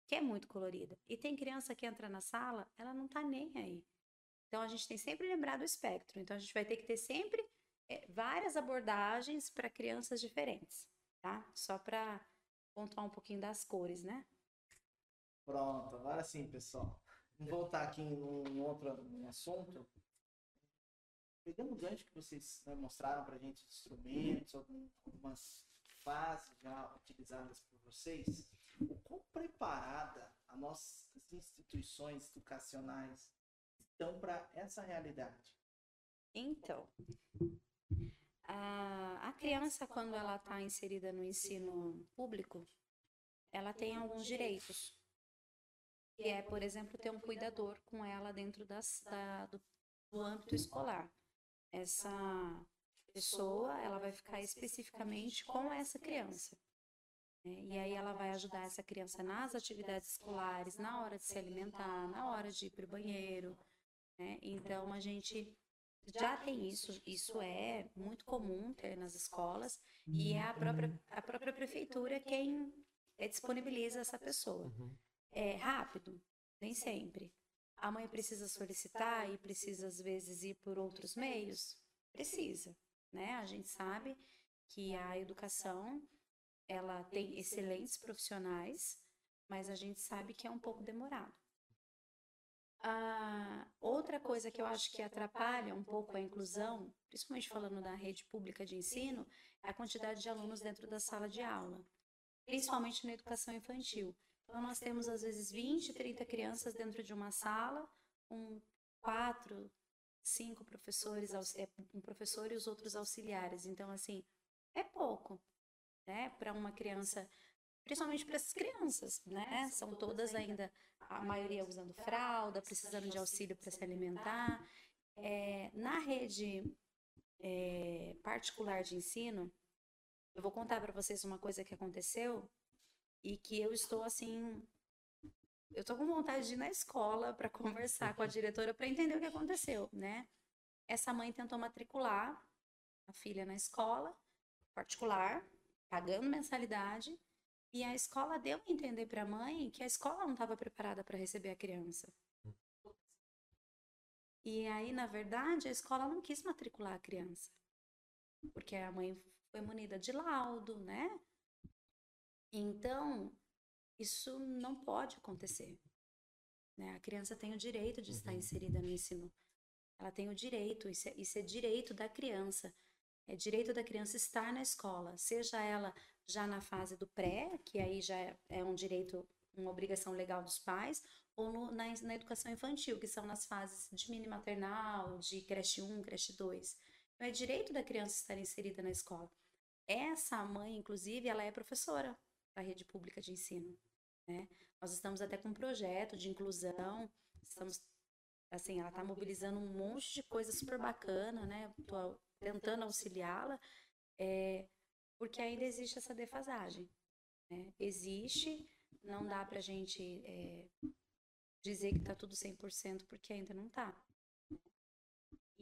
que é muito colorida. E tem criança que entra na sala, ela não tá nem aí. Então a gente tem sempre lembrar do espectro. Então a gente vai ter que ter sempre é, várias abordagens para crianças diferentes, tá? Só para pontuar um pouquinho das cores, né?
Pronto, agora sim, pessoal. Vamos voltar aqui num outro assunto pegando o gancho que vocês né, mostraram para a gente instrumentos, algumas fases já utilizadas por vocês, o quão preparada as nossas instituições educacionais estão para essa realidade?
Então, a, a criança, quando ela está inserida no ensino público, ela tem alguns direitos. Que é, por exemplo, ter um cuidador com ela dentro das, da, do, do âmbito escolar essa pessoa ela vai ficar especificamente com essa criança. Né? E aí ela vai ajudar essa criança nas atividades escolares, na hora de se alimentar, na hora de ir para o banheiro. Né? Então a gente já tem isso, isso é muito comum ter nas escolas e é a própria, a própria prefeitura quem é, disponibiliza essa pessoa. Uhum. É rápido? Nem sempre. A mãe precisa solicitar e precisa, às vezes, ir por outros meios? Precisa, né? A gente sabe que a educação ela tem excelentes profissionais, mas a gente sabe que é um pouco demorado. A outra coisa que eu acho que atrapalha um pouco a inclusão, principalmente falando da rede pública de ensino, é a quantidade de alunos dentro da sala de aula, principalmente na educação infantil. Então, nós temos às vezes 20, 30 crianças dentro de uma sala, com quatro, cinco professores, é, um professor e os outros auxiliares. Então, assim, é pouco, né, para uma criança principalmente para essas crianças, né? São todas ainda, a maioria usando fralda, precisando de auxílio para se alimentar. É, na rede é, particular de ensino, eu vou contar para vocês uma coisa que aconteceu e que eu estou assim. Eu estou com vontade de ir na escola para conversar com a diretora para entender o que aconteceu, né? Essa mãe tentou matricular a filha na escola particular, pagando mensalidade, e a escola deu a entender para a mãe que a escola não estava preparada para receber a criança. E aí, na verdade, a escola não quis matricular a criança. Porque a mãe foi munida de laudo, né? Então, isso não pode acontecer. Né? A criança tem o direito de estar uhum. inserida no ensino. Ela tem o direito, isso é, isso é direito da criança. É direito da criança estar na escola, seja ela já na fase do pré, que aí já é, é um direito, uma obrigação legal dos pais, ou no, na, na educação infantil, que são nas fases de mini maternal, de creche 1, creche 2. Então, é direito da criança estar inserida na escola. Essa mãe, inclusive, ela é professora da rede pública de ensino. Né? Nós estamos até com um projeto de inclusão, estamos, assim, ela está mobilizando um monte de coisa super bacana, né? Tô tentando auxiliá-la, é, porque ainda existe essa defasagem. Né? Existe, não dá para a gente é, dizer que está tudo 100%, porque ainda não está.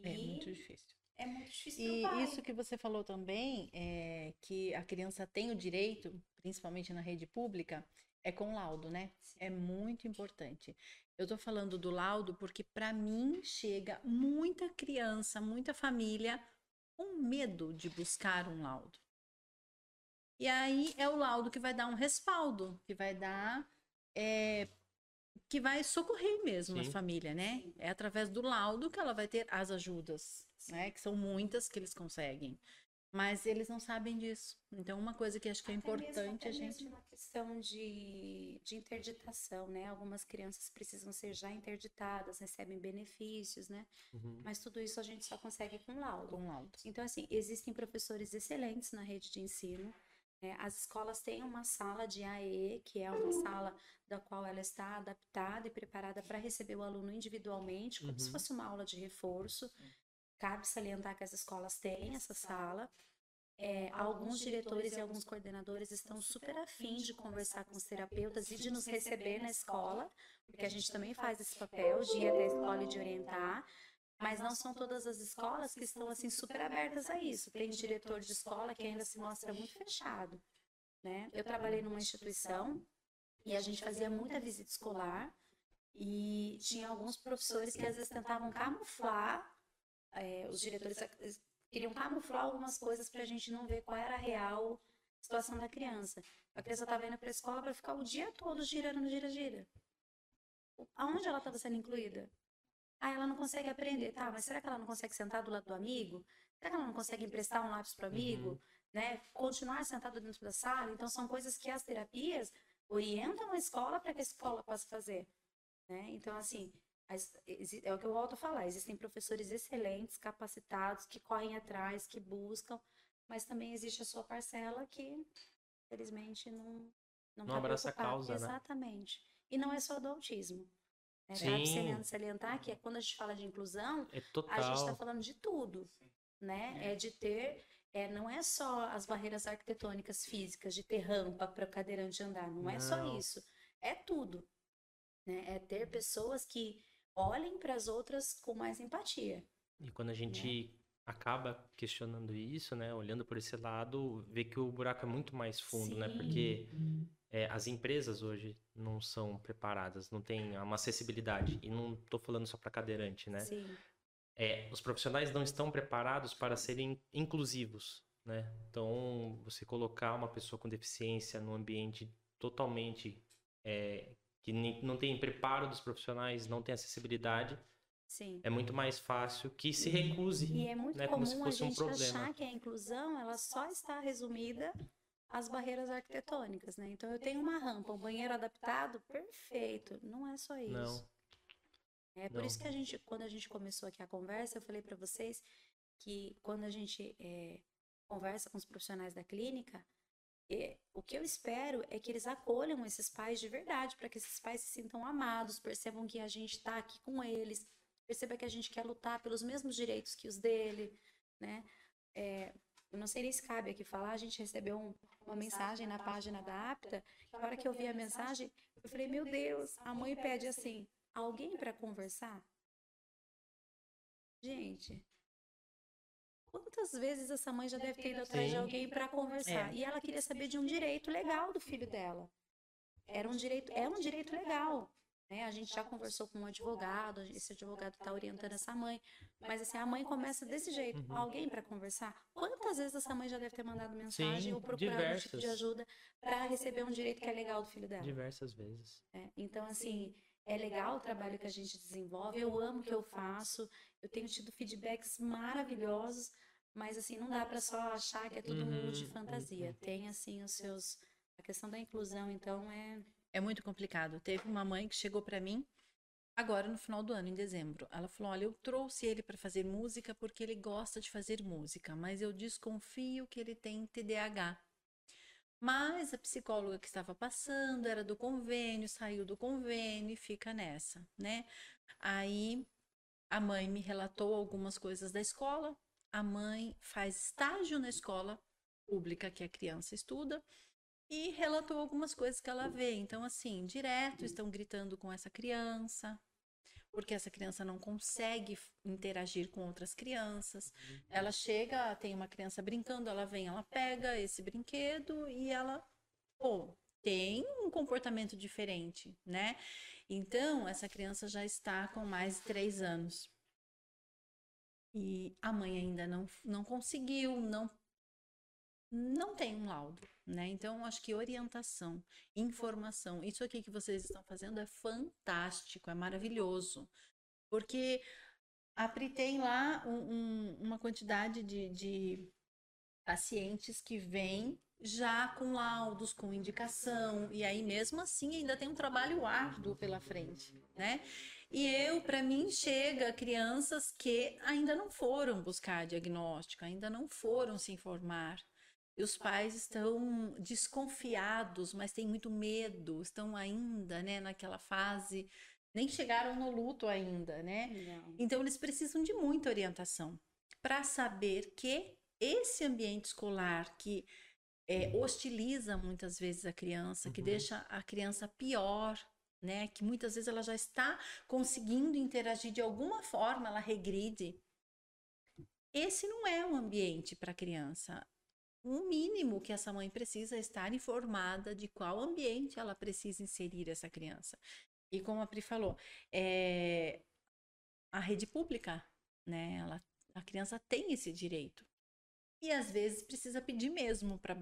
É muito difícil.
É muito difícil.
E isso que você falou também, é que a criança tem o direito, principalmente na rede pública, é com laudo, né? Sim. É muito importante. Eu tô falando do laudo porque para mim chega muita criança, muita família com medo de buscar um laudo. E aí é o laudo que vai dar um respaldo, que vai dar. É, que vai socorrer mesmo Sim. a família, né? É através do laudo que ela vai ter as ajudas. Né? Que são muitas que eles conseguem. Mas eles não sabem disso. Então, uma coisa que acho que é importante
mesmo,
a gente.
Mesmo uma questão de, de interditação, né? Algumas crianças precisam ser já interditadas, recebem benefícios, né? Uhum. Mas tudo isso a gente só consegue com laudo.
Com laudo.
Então, assim, existem professores excelentes na rede de ensino. É, as escolas têm uma sala de AE, que é uma sala da qual ela está adaptada e preparada para receber o aluno individualmente, como uhum. se fosse uma aula de reforço. Cabe salientar que as escolas têm essa sala. É, alguns diretores e alguns coordenadores estão super afins de conversar com os terapeutas e de nos receber na escola, porque a gente também faz esse papel de ir até a escola e de orientar, mas não são todas as escolas que estão assim super abertas a isso. Tem diretor de escola que ainda se mostra muito fechado. Né? Eu trabalhei numa instituição e a gente fazia muita visita escolar e tinha alguns professores que às vezes tentavam camuflar é, os diretores queriam camuflar algumas coisas para a gente não ver qual era a real situação da criança. A criança estava indo para a escola para ficar o dia todo girando no gira-gira. Aonde ela estava sendo incluída? Ah, ela não consegue aprender. Tá, mas será que ela não consegue sentar do lado do amigo? Será que ela não consegue emprestar um lápis para o amigo? Uhum. Né? Continuar sentado dentro da sala? Então, são coisas que as terapias orientam a escola para que a escola possa fazer. Né? Então, assim, é o que eu volto a falar, existem professores excelentes, capacitados, que correm atrás, que buscam, mas também existe a sua parcela que, infelizmente, não
não, não tá abraça a causa,
né? Exatamente. E não é só do autismo. É, Cabe salientar que é quando a gente fala de inclusão,
é
a gente está falando de tudo. Né? É. é de ter, é, não é só as barreiras arquitetônicas físicas, de ter rampa para o cadeirante andar, não, não é só isso. É tudo. Né? É ter pessoas que olhem para as outras com mais empatia.
E quando a gente né? acaba questionando isso, né, olhando por esse lado, vê que o buraco é muito mais fundo, Sim. né, porque é, as empresas hoje não são preparadas, não tem uma acessibilidade e não estou falando só para cadeirante, né?
Sim.
É, os profissionais não estão preparados para serem inclusivos, né? Então, você colocar uma pessoa com deficiência num ambiente totalmente é, que não tem preparo dos profissionais, não tem acessibilidade,
Sim.
é muito mais fácil que se recuse,
E é muito
né? Como se
comum a
fosse um
gente
problema.
achar que a inclusão ela só está resumida às barreiras arquitetônicas, né? Então eu tenho uma rampa, um banheiro adaptado, perfeito. Não é só isso.
Não.
É por
Não.
isso que a gente, quando a gente começou aqui a conversa, eu falei para vocês que quando a gente é, conversa com os profissionais da clínica, é, o que eu espero é que eles acolham esses pais de verdade, para que esses pais se sintam amados, percebam que a gente está aqui com eles, perceba que a gente quer lutar pelos mesmos direitos que os dele, né? É, eu não sei nem se cabe aqui falar, a gente recebeu um- uma mensagem na página da APTA, que a hora que eu vi a mensagem, eu falei, meu Deus, a mãe pede assim, alguém para conversar? Gente, quantas vezes essa mãe já deve ter ido atrás de
Sim.
alguém para conversar?
É.
E ela queria saber de um direito legal do filho dela. Era um direito, é um direito legal. Né? A gente já conversou com um advogado, esse advogado está orientando essa mãe. Mas assim, a mãe começa desse jeito,
Uhum.
alguém para conversar. Quantas vezes essa mãe já deve ter mandado mensagem
Sim,
ou procurado um tipo de
diversas.
ajuda para receber um direito que é legal do filho dela?
Diversas vezes.
É, então, assim, é legal o trabalho que a gente desenvolve, eu amo o que eu faço, eu tenho tido feedbacks maravilhosos, mas, assim, não dá para só achar que é tudo
Uhum,
mundo de fantasia. Tem, assim, os seus. A questão da inclusão, então, é.
É muito complicado. Teve uma mãe que chegou para mim agora no final do ano, em dezembro. Ela falou: "Olha, eu trouxe ele para fazer música porque ele gosta de fazer música, mas eu desconfio que ele tem TDAH." Mas a psicóloga que estava passando era do convênio, saiu do convênio e fica nessa, né? Aí a mãe me relatou algumas coisas da escola. A mãe faz estágio na escola pública que a criança estuda e relatou algumas coisas que ela vê. Então, assim, direto estão gritando com essa criança, porque essa criança não consegue interagir com outras crianças. Ela chega, tem uma criança brincando, ela vem, ela pega esse brinquedo e ela, pô, tem um comportamento diferente, né? Então, essa criança já está com mais de três anos. E a mãe ainda não, não conseguiu, não não tem um laudo, né? Então, acho que orientação, informação, isso aqui que vocês estão fazendo é fantástico, é maravilhoso. Porque a Pri tem lá um- um- uma quantidade de, de pacientes que vêm já com laudos, com indicação, e aí mesmo assim ainda tem um trabalho árduo pela frente, né? E eu, para mim, chega crianças que ainda não foram buscar diagnóstico, ainda não foram se informar. E os pais estão desconfiados, mas têm muito medo, estão ainda, né, naquela fase, nem chegaram no luto ainda, né?
Não.
Então eles precisam de muita orientação para saber que esse ambiente escolar que é, hostiliza muitas vezes a criança, que
Uhum.
deixa a criança pior, né? Que muitas vezes ela já está conseguindo interagir de alguma forma, ela regride. Esse não é um ambiente para a criança. O mínimo que essa mãe precisa é estar informada de qual ambiente ela precisa inserir essa criança. E como a Pri falou, é, a rede pública, né? Ela, a criança tem esse direito. E às vezes precisa pedir mesmo para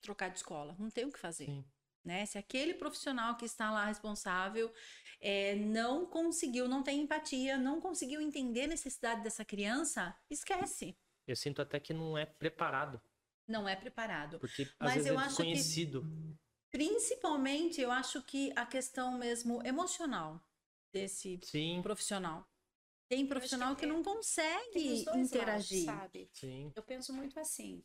trocar de escola. Não tem o que fazer.
Sim.
Né? Se aquele profissional que está lá responsável é, não conseguiu, não tem empatia, não conseguiu entender a necessidade dessa criança, esquece.
Eu sinto até que não é preparado,
Não é preparado.
porque às
Mas
vezes
eu
é
acho que-
desconhecido.
Principalmente, eu acho que a questão mesmo emocional desse
Sim,
profissional. Tem profissional que não
Tem
consegue
os dois
interagir.
lados, sabe?
sim.
Eu penso muito assim.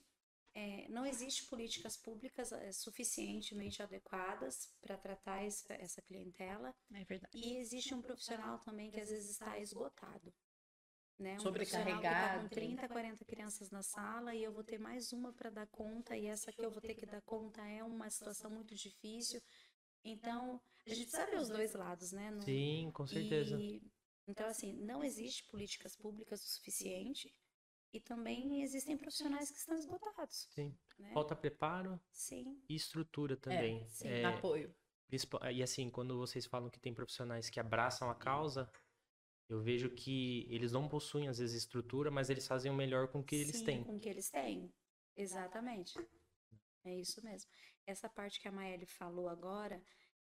é, não existe políticas públicas é, suficientemente adequadas para tratar essa, essa clientela
É verdade.
e existe um profissional também que às vezes está esgotado. Né? Um
Sobrecarregado.
tá com 30, 40 crianças na sala e eu vou ter mais uma para dar conta e essa que eu vou ter que dar conta é uma situação muito difícil. Então, a gente precisa ver os dois lados, né? Não-
Sim, com certeza.
e, então, assim, não existe políticas públicas o suficiente e também existem profissionais que estão esgotados.
Sim.
Né?
Falta preparo
Sim,
e estrutura também.
sim.
É,
Apoio.
E assim, quando vocês falam que tem profissionais que abraçam a causa, eu vejo que eles não possuem, às vezes, estrutura, mas eles fazem o melhor com o que eles
sim,
têm.
com o que eles têm. Exatamente. É isso mesmo. Essa parte que a Maeli falou agora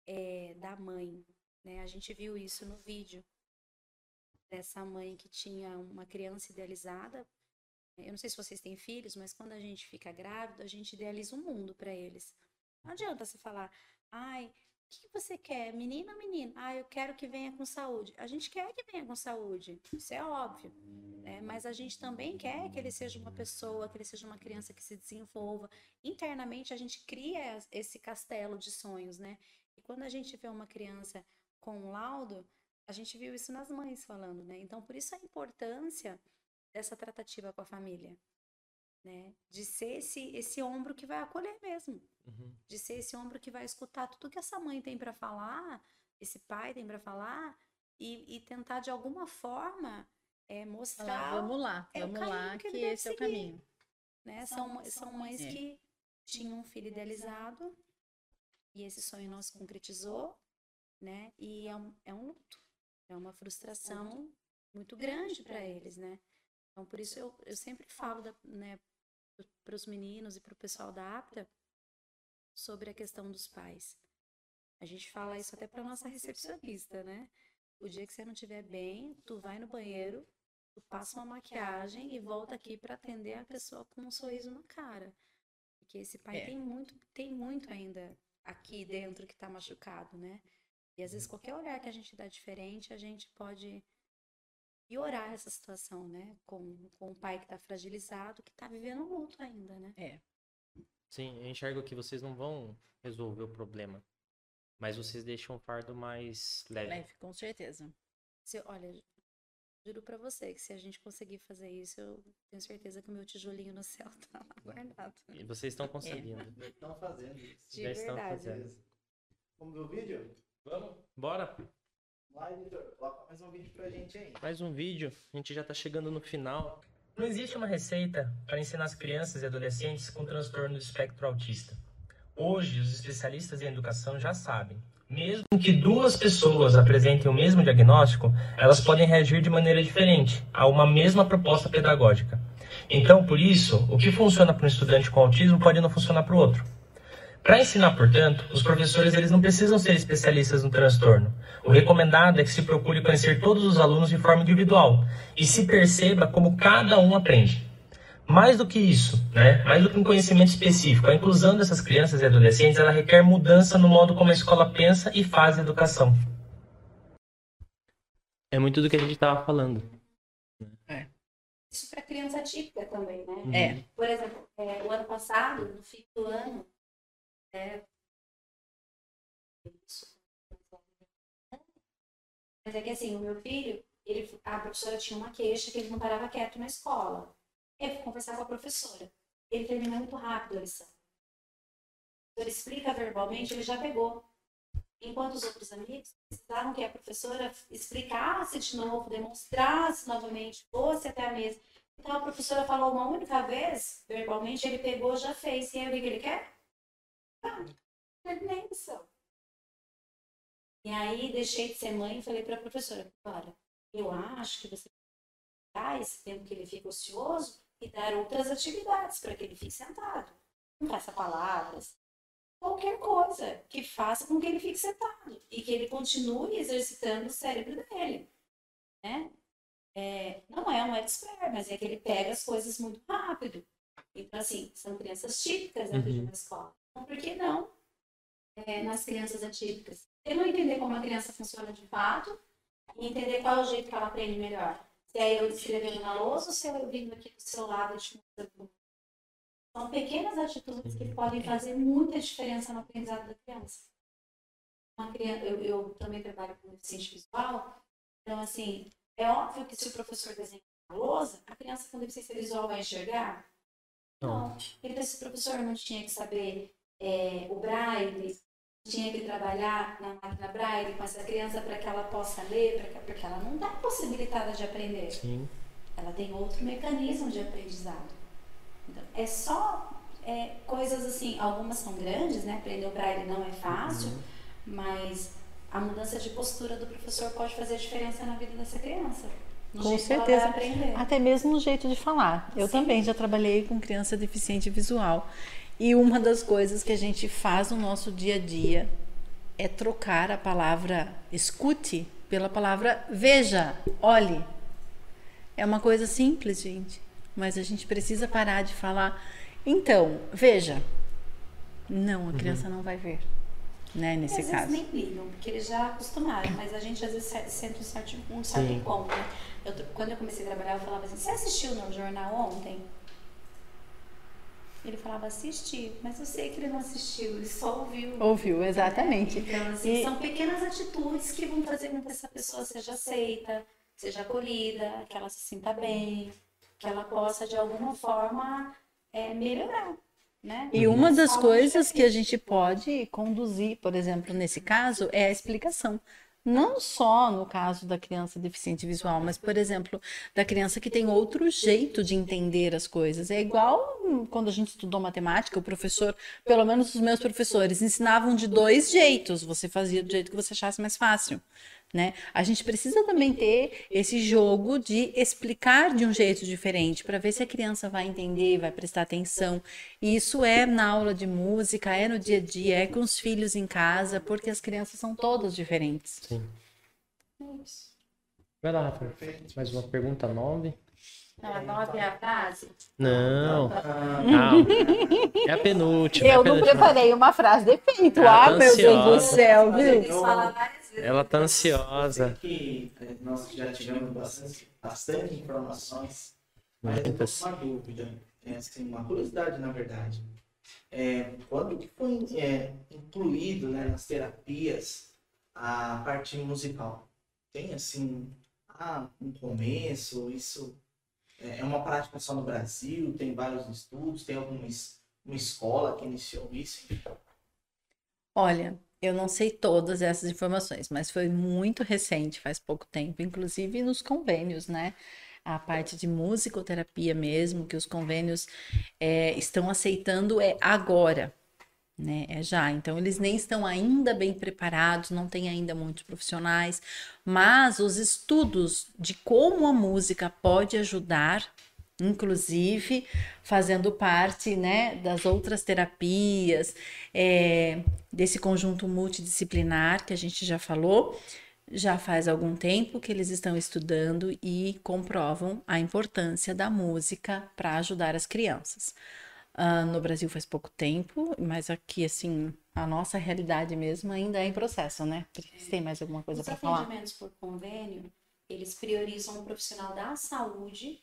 é da mãe, né? A gente viu isso no vídeo dessa mãe que tinha uma criança idealizada. Eu não sei se vocês têm filhos, mas quando a gente fica grávido, a gente idealiza um mundo para eles. Não adianta você falar, ai, o que você quer, menino ou menino? Ah, eu quero que venha com saúde. A gente quer que venha com saúde, isso é óbvio. Né? Mas a gente também quer que ele seja uma pessoa, que ele seja uma criança que se desenvolva. Internamente, a gente cria esse castelo de sonhos, né? E quando a gente vê uma criança com um laudo, a gente viu isso nas mães falando, né? Então, por isso a importância dessa tratativa com a família, né? De ser esse, esse ombro que vai acolher mesmo. Uhum. De ser esse ombro que vai escutar tudo que essa mãe tem para falar, esse pai tem para falar, e, e, tentar de alguma forma é, mostrar.
vamos lá, é, vamos lá, que, que esse é o caminho.
Né? São, são mães é. que tinham um filho idealizado e esse sonho não se concretizou, né? E é um, é um luto, é uma frustração muito grande para eles, né? Então, por isso eu, eu sempre falo da, né, para os meninos e para o pessoal da APTA sobre a questão dos pais. A gente fala isso até para nossa recepcionista, né? O dia que você não estiver bem, tu vai no banheiro, tu passa uma maquiagem e volta aqui para atender a pessoa com um sorriso na cara. Porque esse pai é. tem muito, tem muito ainda aqui dentro que está machucado, né? E às vezes qualquer olhar que a gente dá diferente, a gente pode piorar essa situação, né? Com, com o pai que está fragilizado, que está vivendo luto ainda, né?
É.
Sim, eu enxergo que vocês não vão resolver o problema, mas vocês deixam o fardo mais leve. Leve,
com certeza.
Se, olha, juro para você que se a gente conseguir fazer isso, eu tenho certeza que o meu tijolinho no céu tá lá guardado.
E vocês estão conseguindo.
É. Estão fazendo isso.
De Já verdade. estão fazendo.
Vamos ver o vídeo?
Vamos? Bora.
Vai, Vitor, coloca mais um vídeo pra gente aí.
Mais um vídeo, a gente já tá chegando no final. Não existe uma receita para ensinar as crianças e adolescentes com transtorno do espectro autista. Hoje, os especialistas em educação já sabem. Mesmo que duas pessoas apresentem o mesmo diagnóstico, elas podem reagir de maneira diferente a uma mesma proposta pedagógica. Então, por isso, o que funciona para um estudante com autismo pode não funcionar para o outro. Para ensinar, portanto, os professores eles não precisam ser especialistas no transtorno. O recomendado é que se procure conhecer todos os alunos de forma individual e se perceba como cada um aprende. Mais do que isso, né? mais do que um conhecimento específico, a inclusão dessas crianças e adolescentes ela requer mudança no modo como a escola pensa e faz a educação. É muito do que a gente estava falando.
É. Isso para criança típica também, né?
Uhum. É.
Por exemplo, é, o ano passado, no fim do ano, é... Mas é que assim, o meu filho, ele, a professora tinha uma queixa que ele não parava quieto na escola. Eu fui conversar com a professora. Ele terminou muito rápido a lição. Ele explica verbalmente, ele já pegou. Enquanto os outros amigos precisavam que a professora explicasse de novo, demonstrasse novamente, fosse até a mesa. Então a professora falou uma única vez, verbalmente, ele pegou, já fez. E aí o que ele quer? E aí deixei de ser mãe e falei para a professora, olha, eu acho que você dar esse tempo que ele fica ocioso e dar outras atividades para que ele fique sentado. Não faça palavras, qualquer coisa que faça com que ele fique sentado e que ele continue exercitando o cérebro dele, né? É, não é um expert, mas é que ele pega as coisas muito rápido. Então, assim, são crianças típicas dentro uhum. de uma escola. Então, por que não é, nas crianças atípicas? Não entender como a criança funciona de fato e entender qual é o jeito que ela aprende melhor. Se é eu escrevendo na lousa ou se é eu vindo aqui do seu lado te mostrando. São pequenas atitudes que podem fazer muita diferença no aprendizado da criança. Uma criança eu, eu também trabalho com deficiente visual, então, assim, é óbvio que se o professor desenha na lousa, a criança com deficiência visual vai enxergar? Não. Então, esse professor não tinha que saber é, o braille, tinha que trabalhar na máquina braille com essa criança para que ela possa ler, pra, porque ela não está possibilitada de aprender.
Sim.
Ela tem outro mecanismo de aprendizado. Então, é só é, coisas assim, algumas são grandes, né? Aprender o braille não é fácil, uhum. mas a mudança de postura do professor pode fazer diferença na vida dessa criança. No
Com
que
certeza. Até mesmo no jeito de falar. Eu também já trabalhei com criança deficiente visual. E uma das coisas que a gente faz no nosso dia a dia é trocar a palavra escute pela palavra veja, olhe. É uma coisa simples, gente. Mas a gente precisa parar de falar. Então, veja. Não, a criança não vai ver. Né, nesse
às
caso.
vezes nem ligam, porque eles já acostumaram, mas a gente às vezes se- sente um certo, um certo incômodo. né? Eu, quando eu comecei a trabalhar, eu falava assim, você assistiu no jornal ontem? Ele falava, assisti, mas eu sei que ele não assistiu, ele só ouviu.
Ouviu, exatamente.
Então, assim,
E-
são pequenas atitudes que vão fazer com que essa pessoa seja aceita, seja acolhida, que ela se sinta bem, que ela possa, de alguma forma, é, melhorar. Né?
E uma das
Forma
coisas que a gente pode conduzir, por exemplo, nesse caso, é a explicação. Não só no caso da criança deficiente visual, mas, por exemplo, da criança que tem outro jeito de entender as coisas. É igual hum, quando a gente estudou matemática, o professor, pelo menos os meus professores, ensinavam de dois jeitos. Você fazia do jeito que você achasse mais fácil. Né? A gente precisa também ter esse jogo de explicar de um jeito diferente para ver se a criança vai entender, vai prestar atenção. E isso é na aula de música, é no dia a dia, é com os filhos em casa, porque as crianças são todas diferentes.
Sim.
É isso.
Vai lá, Rafa. Mais uma pergunta nove.
Não, a nove é a frase.
Não. Não. É a penúltima. é a
Eu não
penúltima.
preparei uma frase de efeito.
Ela
Ah, meu Deus do céu, viu?
eles falam várias.
Ela tá ansiosa.
que eh, nós já tivemos bastante, bastante informações, mas
Muitas.
uma dúvida, é, assim, uma curiosidade na verdade. É, quando que foi é, incluído né, nas terapias a parte musical? Tem assim, ah, um começo, isso é é uma prática só no Brasil, tem vários estudos, tem alguma uma escola que iniciou isso?
Olha, eu não sei todas essas informações, mas foi muito recente, faz pouco tempo, inclusive nos convênios, né? A parte de musicoterapia mesmo, que os convênios é, estão aceitando é agora, né? É já. Então, eles nem estão ainda bem preparados, não tem ainda muitos profissionais, mas os estudos de como a música pode ajudar, inclusive fazendo parte, né, das outras terapias, é, desse conjunto multidisciplinar que a gente já falou, já faz algum tempo que eles estão estudando e comprovam a importância da música para ajudar as crianças. Ah, no Brasil faz pouco tempo, mas aqui, assim, a nossa realidade mesmo ainda é em processo, né? Vocês têm mais alguma coisa
Os
para falar?
atendimentos por convênio, eles priorizam um profissional da saúde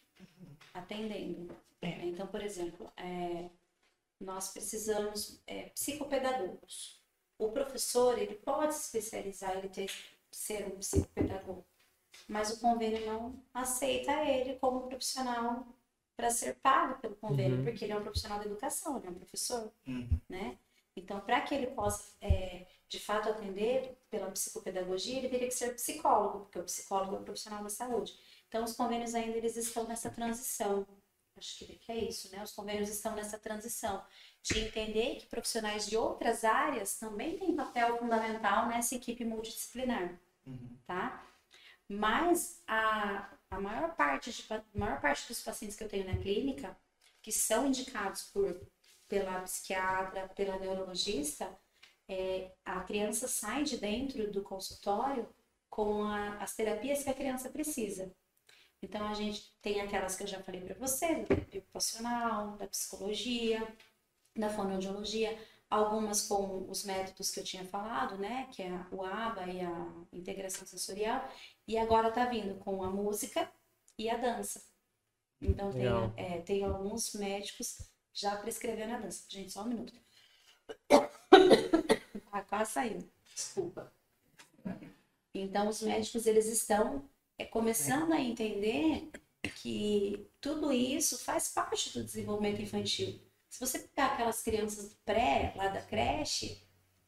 atendendo.
É.
Então, por exemplo, é, nós precisamos é, psicopedagogos. O professor, ele pode se especializar, ele ter, ser um psicopedagogo, mas o convênio não aceita ele como profissional para ser pago pelo convênio,
Uhum.
porque ele é um profissional da educação, ele é um professor
Uhum.
né? Então, para que ele possa, é, de fato, atender pela psicopedagogia, ele teria que ser psicólogo, porque o psicólogo é um profissional da saúde. Então, os convênios ainda eles estão nessa transição. Acho que é isso, né? Os convênios estão nessa transição de entender que profissionais de outras áreas também têm papel fundamental nessa equipe multidisciplinar
Uhum.
tá? Mas a, a maior, parte de, a maior parte dos pacientes que eu tenho na clínica, que são indicados por, pela psiquiatra, pela neurologista, é, a criança sai de dentro do consultório com a- as terapias que a criança precisa. Então, a gente tem aquelas que eu já falei para você, da terapia ocupacional, da psicologia, da fonoaudiologia, algumas com os métodos que eu tinha falado, né, que é o ABA e a integração sensorial, e agora tá vindo com a música e a dança. Então tem, é, tem alguns médicos já prescrevendo a dança. Gente, só um minuto. Ah, quase saiu. Desculpa. Então os médicos eles estão é, começando a entender que tudo isso faz parte do desenvolvimento infantil. Se você pegar aquelas crianças pré, lá da creche,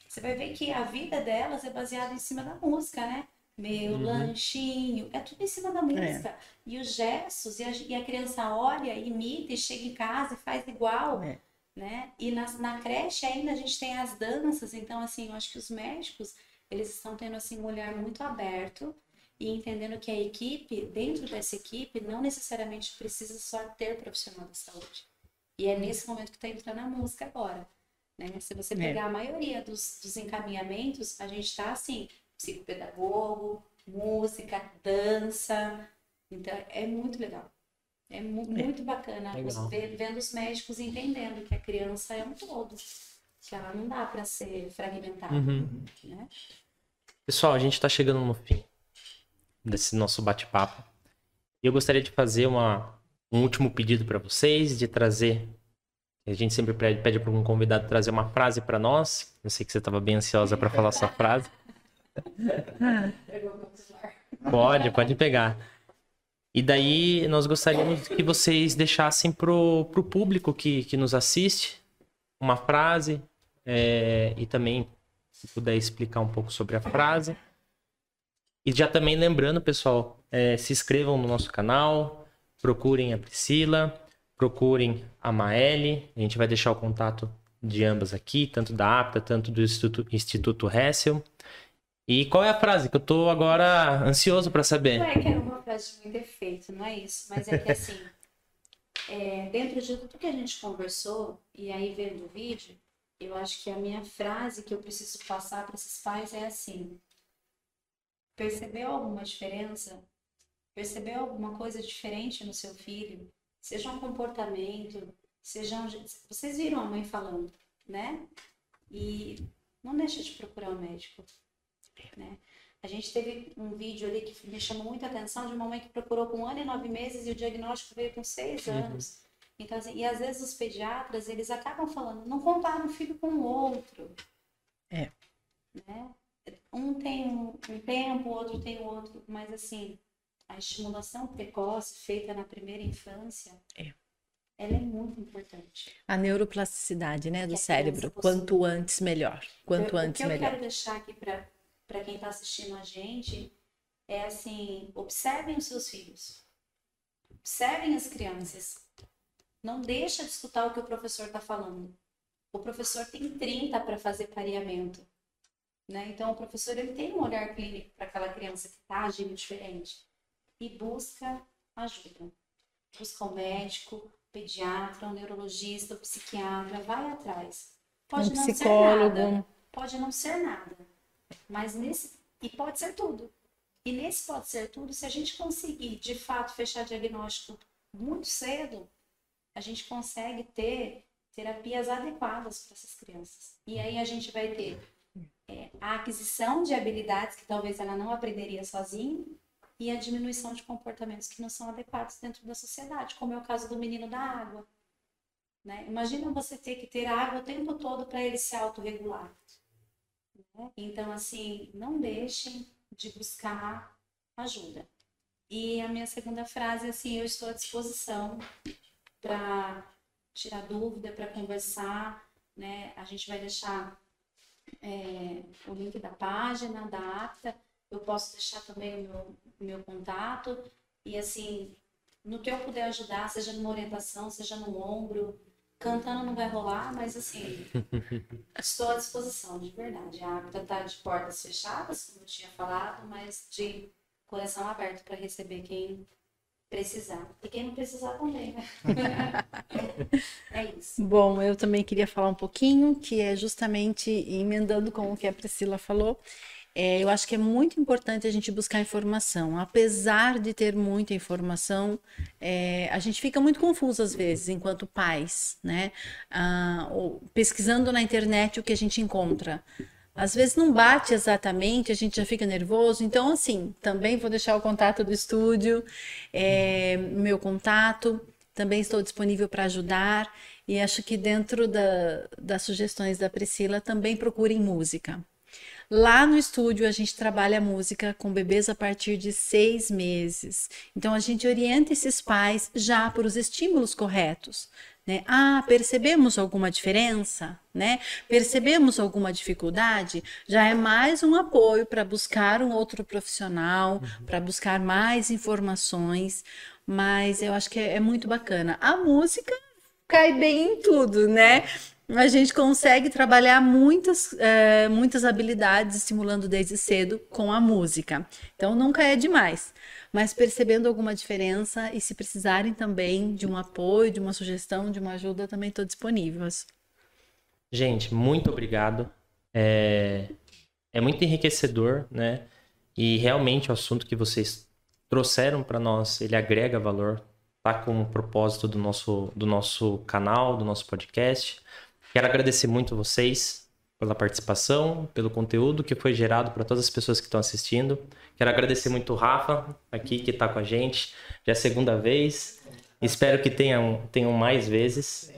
você vai ver que a vida delas é baseada em cima da música, né? Meu
Uhum.
lanchinho, é tudo em cima da música. E os gestos, e a, e a criança olha, imita e chega em casa e faz igual,
É.
né? E na, na creche ainda a gente tem as danças, então assim, eu acho que os médicos, eles estão tendo assim um olhar muito aberto e entendendo que a equipe, dentro dessa equipe, não necessariamente precisa só ter profissional da saúde. E é nesse momento que está entrando a música agora. Né? Se você pegar é. a maioria dos, dos encaminhamentos, a gente está assim, psicopedagogo, música, dança. Então é muito legal. É mu é. muito bacana os, vendo os médicos entendendo que a criança é um todo. Que ela não dá para ser fragmentada. Uhum. Né?
Pessoal, a gente está chegando no fim desse nosso bate-papo. E eu gostaria de fazer uma, um último pedido para vocês, de trazer. A gente sempre pede, para um convidado trazer uma frase para nós. Eu sei que você estava bem ansiosa para falar sua frase. pode, pode pegar. E daí nós gostaríamos que vocês deixassem pro, pro público que, que nos assiste uma frase é, e também se puder explicar um pouco sobre a frase. E já também lembrando, pessoal, é, se inscrevam no nosso canal, procurem a Priscila, procurem a Maeli. A gente vai deixar o contato de ambas aqui, tanto da APTA, tanto do Instituto, Instituto Hessel. E qual é a frase que eu tô agora ansioso para saber?
Não é que era uma frase de muito efeito, não é isso, mas é que assim, é, dentro de tudo que a gente conversou e aí vendo o vídeo, eu acho que a minha frase que eu preciso passar para esses pais é assim: Percebeu alguma diferença? Percebeu alguma coisa diferente no seu filho? Seja um comportamento, seja um... Vocês viram a mãe falando, né? E não deixa de procurar o um médico, né? A gente teve um vídeo ali que me chamou muita atenção de uma mãe que procurou com um ano e nove meses e o diagnóstico veio com seis uhum. anos. Então, assim, e às vezes os pediatras, eles acabam falando, não comparam um filho com o outro.
É.
Né? Um tem um, tempo, o outro tem o outro, mas assim, a estimulação precoce feita na primeira infância,
é.
ela é muito importante.
A neuroplasticidade, né, do cérebro, quanto antes melhor, quanto
eu,
antes melhor.
O que eu quero deixar aqui para quem está assistindo a gente é assim, observem os seus filhos, observem as crianças, não deixa de escutar o que o professor está falando. O professor tem 30 para fazer pareamento. Né? Então, o professor ele tem um olhar clínico para aquela criança que está agindo diferente e busca ajuda. Busca um médico, pediatra, um neurologista, um psiquiatra, vai atrás. Pode um não psicólogo. ser nada, pode não ser nada, mas nesse e pode ser tudo. E nesse pode ser tudo, se a gente conseguir de fato fechar diagnóstico muito cedo, a gente consegue ter terapias adequadas para essas crianças. E aí a gente vai ter a aquisição de habilidades que talvez ela não aprenderia sozinha e a diminuição de comportamentos que não são adequados dentro da sociedade, como é o caso do menino da água. Né? Imagina você ter que ter água o tempo todo para ele se autorregular. Né? Então, assim, não deixem de buscar ajuda. E a minha segunda frase é assim: eu estou à disposição para tirar dúvida, para conversar. Né? A gente vai deixar é, o link da página, da ata. Eu posso deixar também o meu, meu contato. E assim, no que eu puder ajudar, seja numa orientação, seja no ombro, cantando não vai rolar, mas assim, estou à disposição, de verdade. A APTA está de portas fechadas, como eu tinha falado, mas de coração aberto para receber quem precisar. E quem não precisar também, né? é isso.
Bom, eu também queria falar um pouquinho, que é justamente emendando com o que a Priscila falou. É, eu acho que é muito importante a gente buscar informação. Apesar de ter muita informação, é, a gente fica muito confuso às vezes, enquanto pais, né? Ah, pesquisando na internet o que a gente encontra. Às vezes não bate exatamente, a gente já fica nervoso. Então, assim, também vou deixar o contato do estúdio, é, meu contato. Também estou disponível para ajudar. E acho que dentro da, das sugestões da Priscila, também procurem música. Lá no estúdio a gente trabalha música com bebês a partir de seis meses. Então a gente orienta esses pais já para os estímulos corretos. Né? Ah, percebemos alguma diferença, né? Percebemos alguma dificuldade? Já é mais um apoio para buscar um outro profissional, uhum. para buscar mais informações. Mas eu acho que é, é muito bacana. A música cai bem em tudo, né? A gente consegue trabalhar muitas, é, muitas habilidades estimulando desde cedo com a música. Então nunca é demais. Mas percebendo alguma diferença e se precisarem também de um apoio, de uma sugestão, de uma ajuda, também estou disponível.
Gente, muito obrigado. É, é muito enriquecedor, né? E realmente o assunto que vocês trouxeram para nós, ele agrega valor, tá com o propósito do nosso, do nosso canal, do nosso podcast. Quero agradecer muito vocês pela participação, pelo conteúdo que foi gerado para todas as pessoas que estão assistindo. Quero agradecer muito o Rafa, aqui que está com a gente. Já é a segunda vez. Espero que tenham, tenham mais vezes.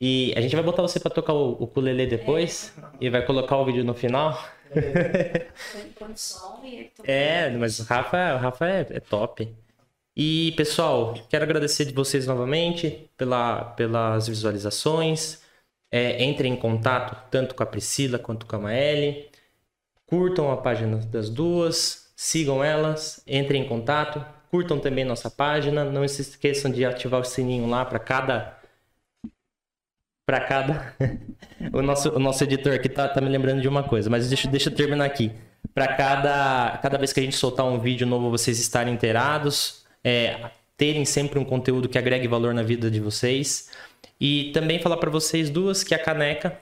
E a gente vai botar você para tocar o ukulele depois e vai colocar o vídeo no final. é, mas o Rafa, o Rafa é, é top. E pessoal, quero agradecer de vocês novamente pela, pelas visualizações. É, entrem em contato tanto com a Priscila quanto com a Maeli. Curtam a página das duas, sigam elas, entrem em contato, curtam também nossa página. Não se esqueçam de ativar o sininho lá para cada. Para cada. o, nosso, o nosso editor aqui tá, tá me lembrando de uma coisa, mas deixa, deixa eu terminar aqui. Para cada, cada vez que a gente soltar um vídeo novo, vocês estarem inteirados, é, terem sempre um conteúdo que agregue valor na vida de vocês. E também falar para vocês duas que a caneca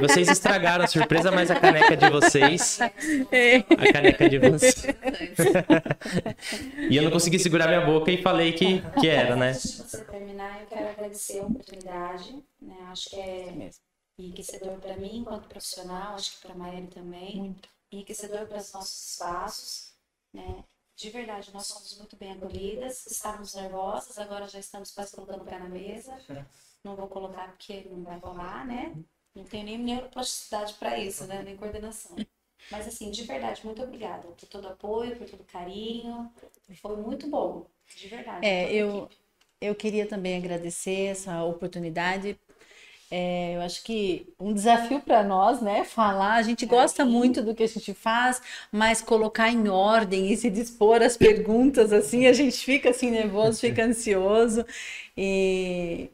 vocês estragaram a surpresa, mas a caneca de vocês. A caneca de vocês. e eu não consegui segurar minha boca e falei que, que era, né?
Antes de você terminar, eu quero agradecer a oportunidade. Né? Acho que é enriquecedor para mim, enquanto profissional, acho que para a Maíra também. Muito. Enriquecedor para os nossos espaços. Né? De verdade, nós somos muito bem acolhidas, estávamos nervosas, agora já estamos quase colocando o pé na mesa. Não vou colocar porque não vai rolar, né? Não tenho nem neuroplasticidade para isso, né? Nem coordenação. Mas assim, de verdade, muito obrigada por todo o apoio, por todo o carinho. Foi muito bom, de verdade.
É, eu, eu queria também agradecer essa oportunidade é, eu acho que um desafio para nós, né? Falar, a gente gosta muito do que a gente faz, mas colocar em ordem e se dispor às perguntas, assim, a gente fica assim nervoso, fica ansioso. E,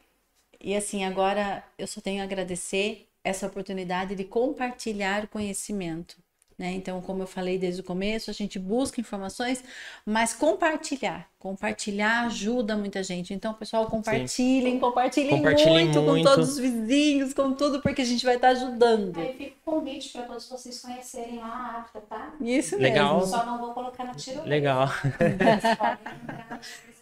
e assim, agora eu só tenho a agradecer essa oportunidade de compartilhar conhecimento. Né? Então, como eu falei desde o começo, a gente busca informações, mas compartilhar. Compartilhar ajuda muita gente. Então, pessoal, compartilhem, compartilhem, compartilhem muito, muito, com todos os vizinhos, com tudo, porque a gente vai estar ajudando.
Aí fica o convite para todos vocês conhecerem lá a APTA, tá?
Isso
Legal.
mesmo.
Só não vou colocar no tiro.
Legal.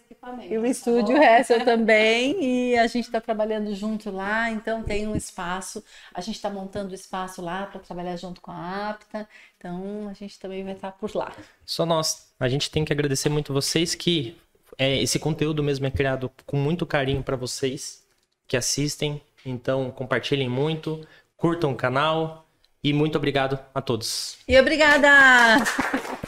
E o estúdio tá Hessel também, e a gente está trabalhando junto lá, então tem um espaço, a gente está montando o espaço lá para trabalhar junto com a APTA, então a gente também vai estar tá por lá.
Só nós, a gente tem que agradecer muito vocês que é, esse conteúdo mesmo é criado com muito carinho para vocês que assistem, então compartilhem muito, curtam o canal e muito obrigado a todos.
E obrigada!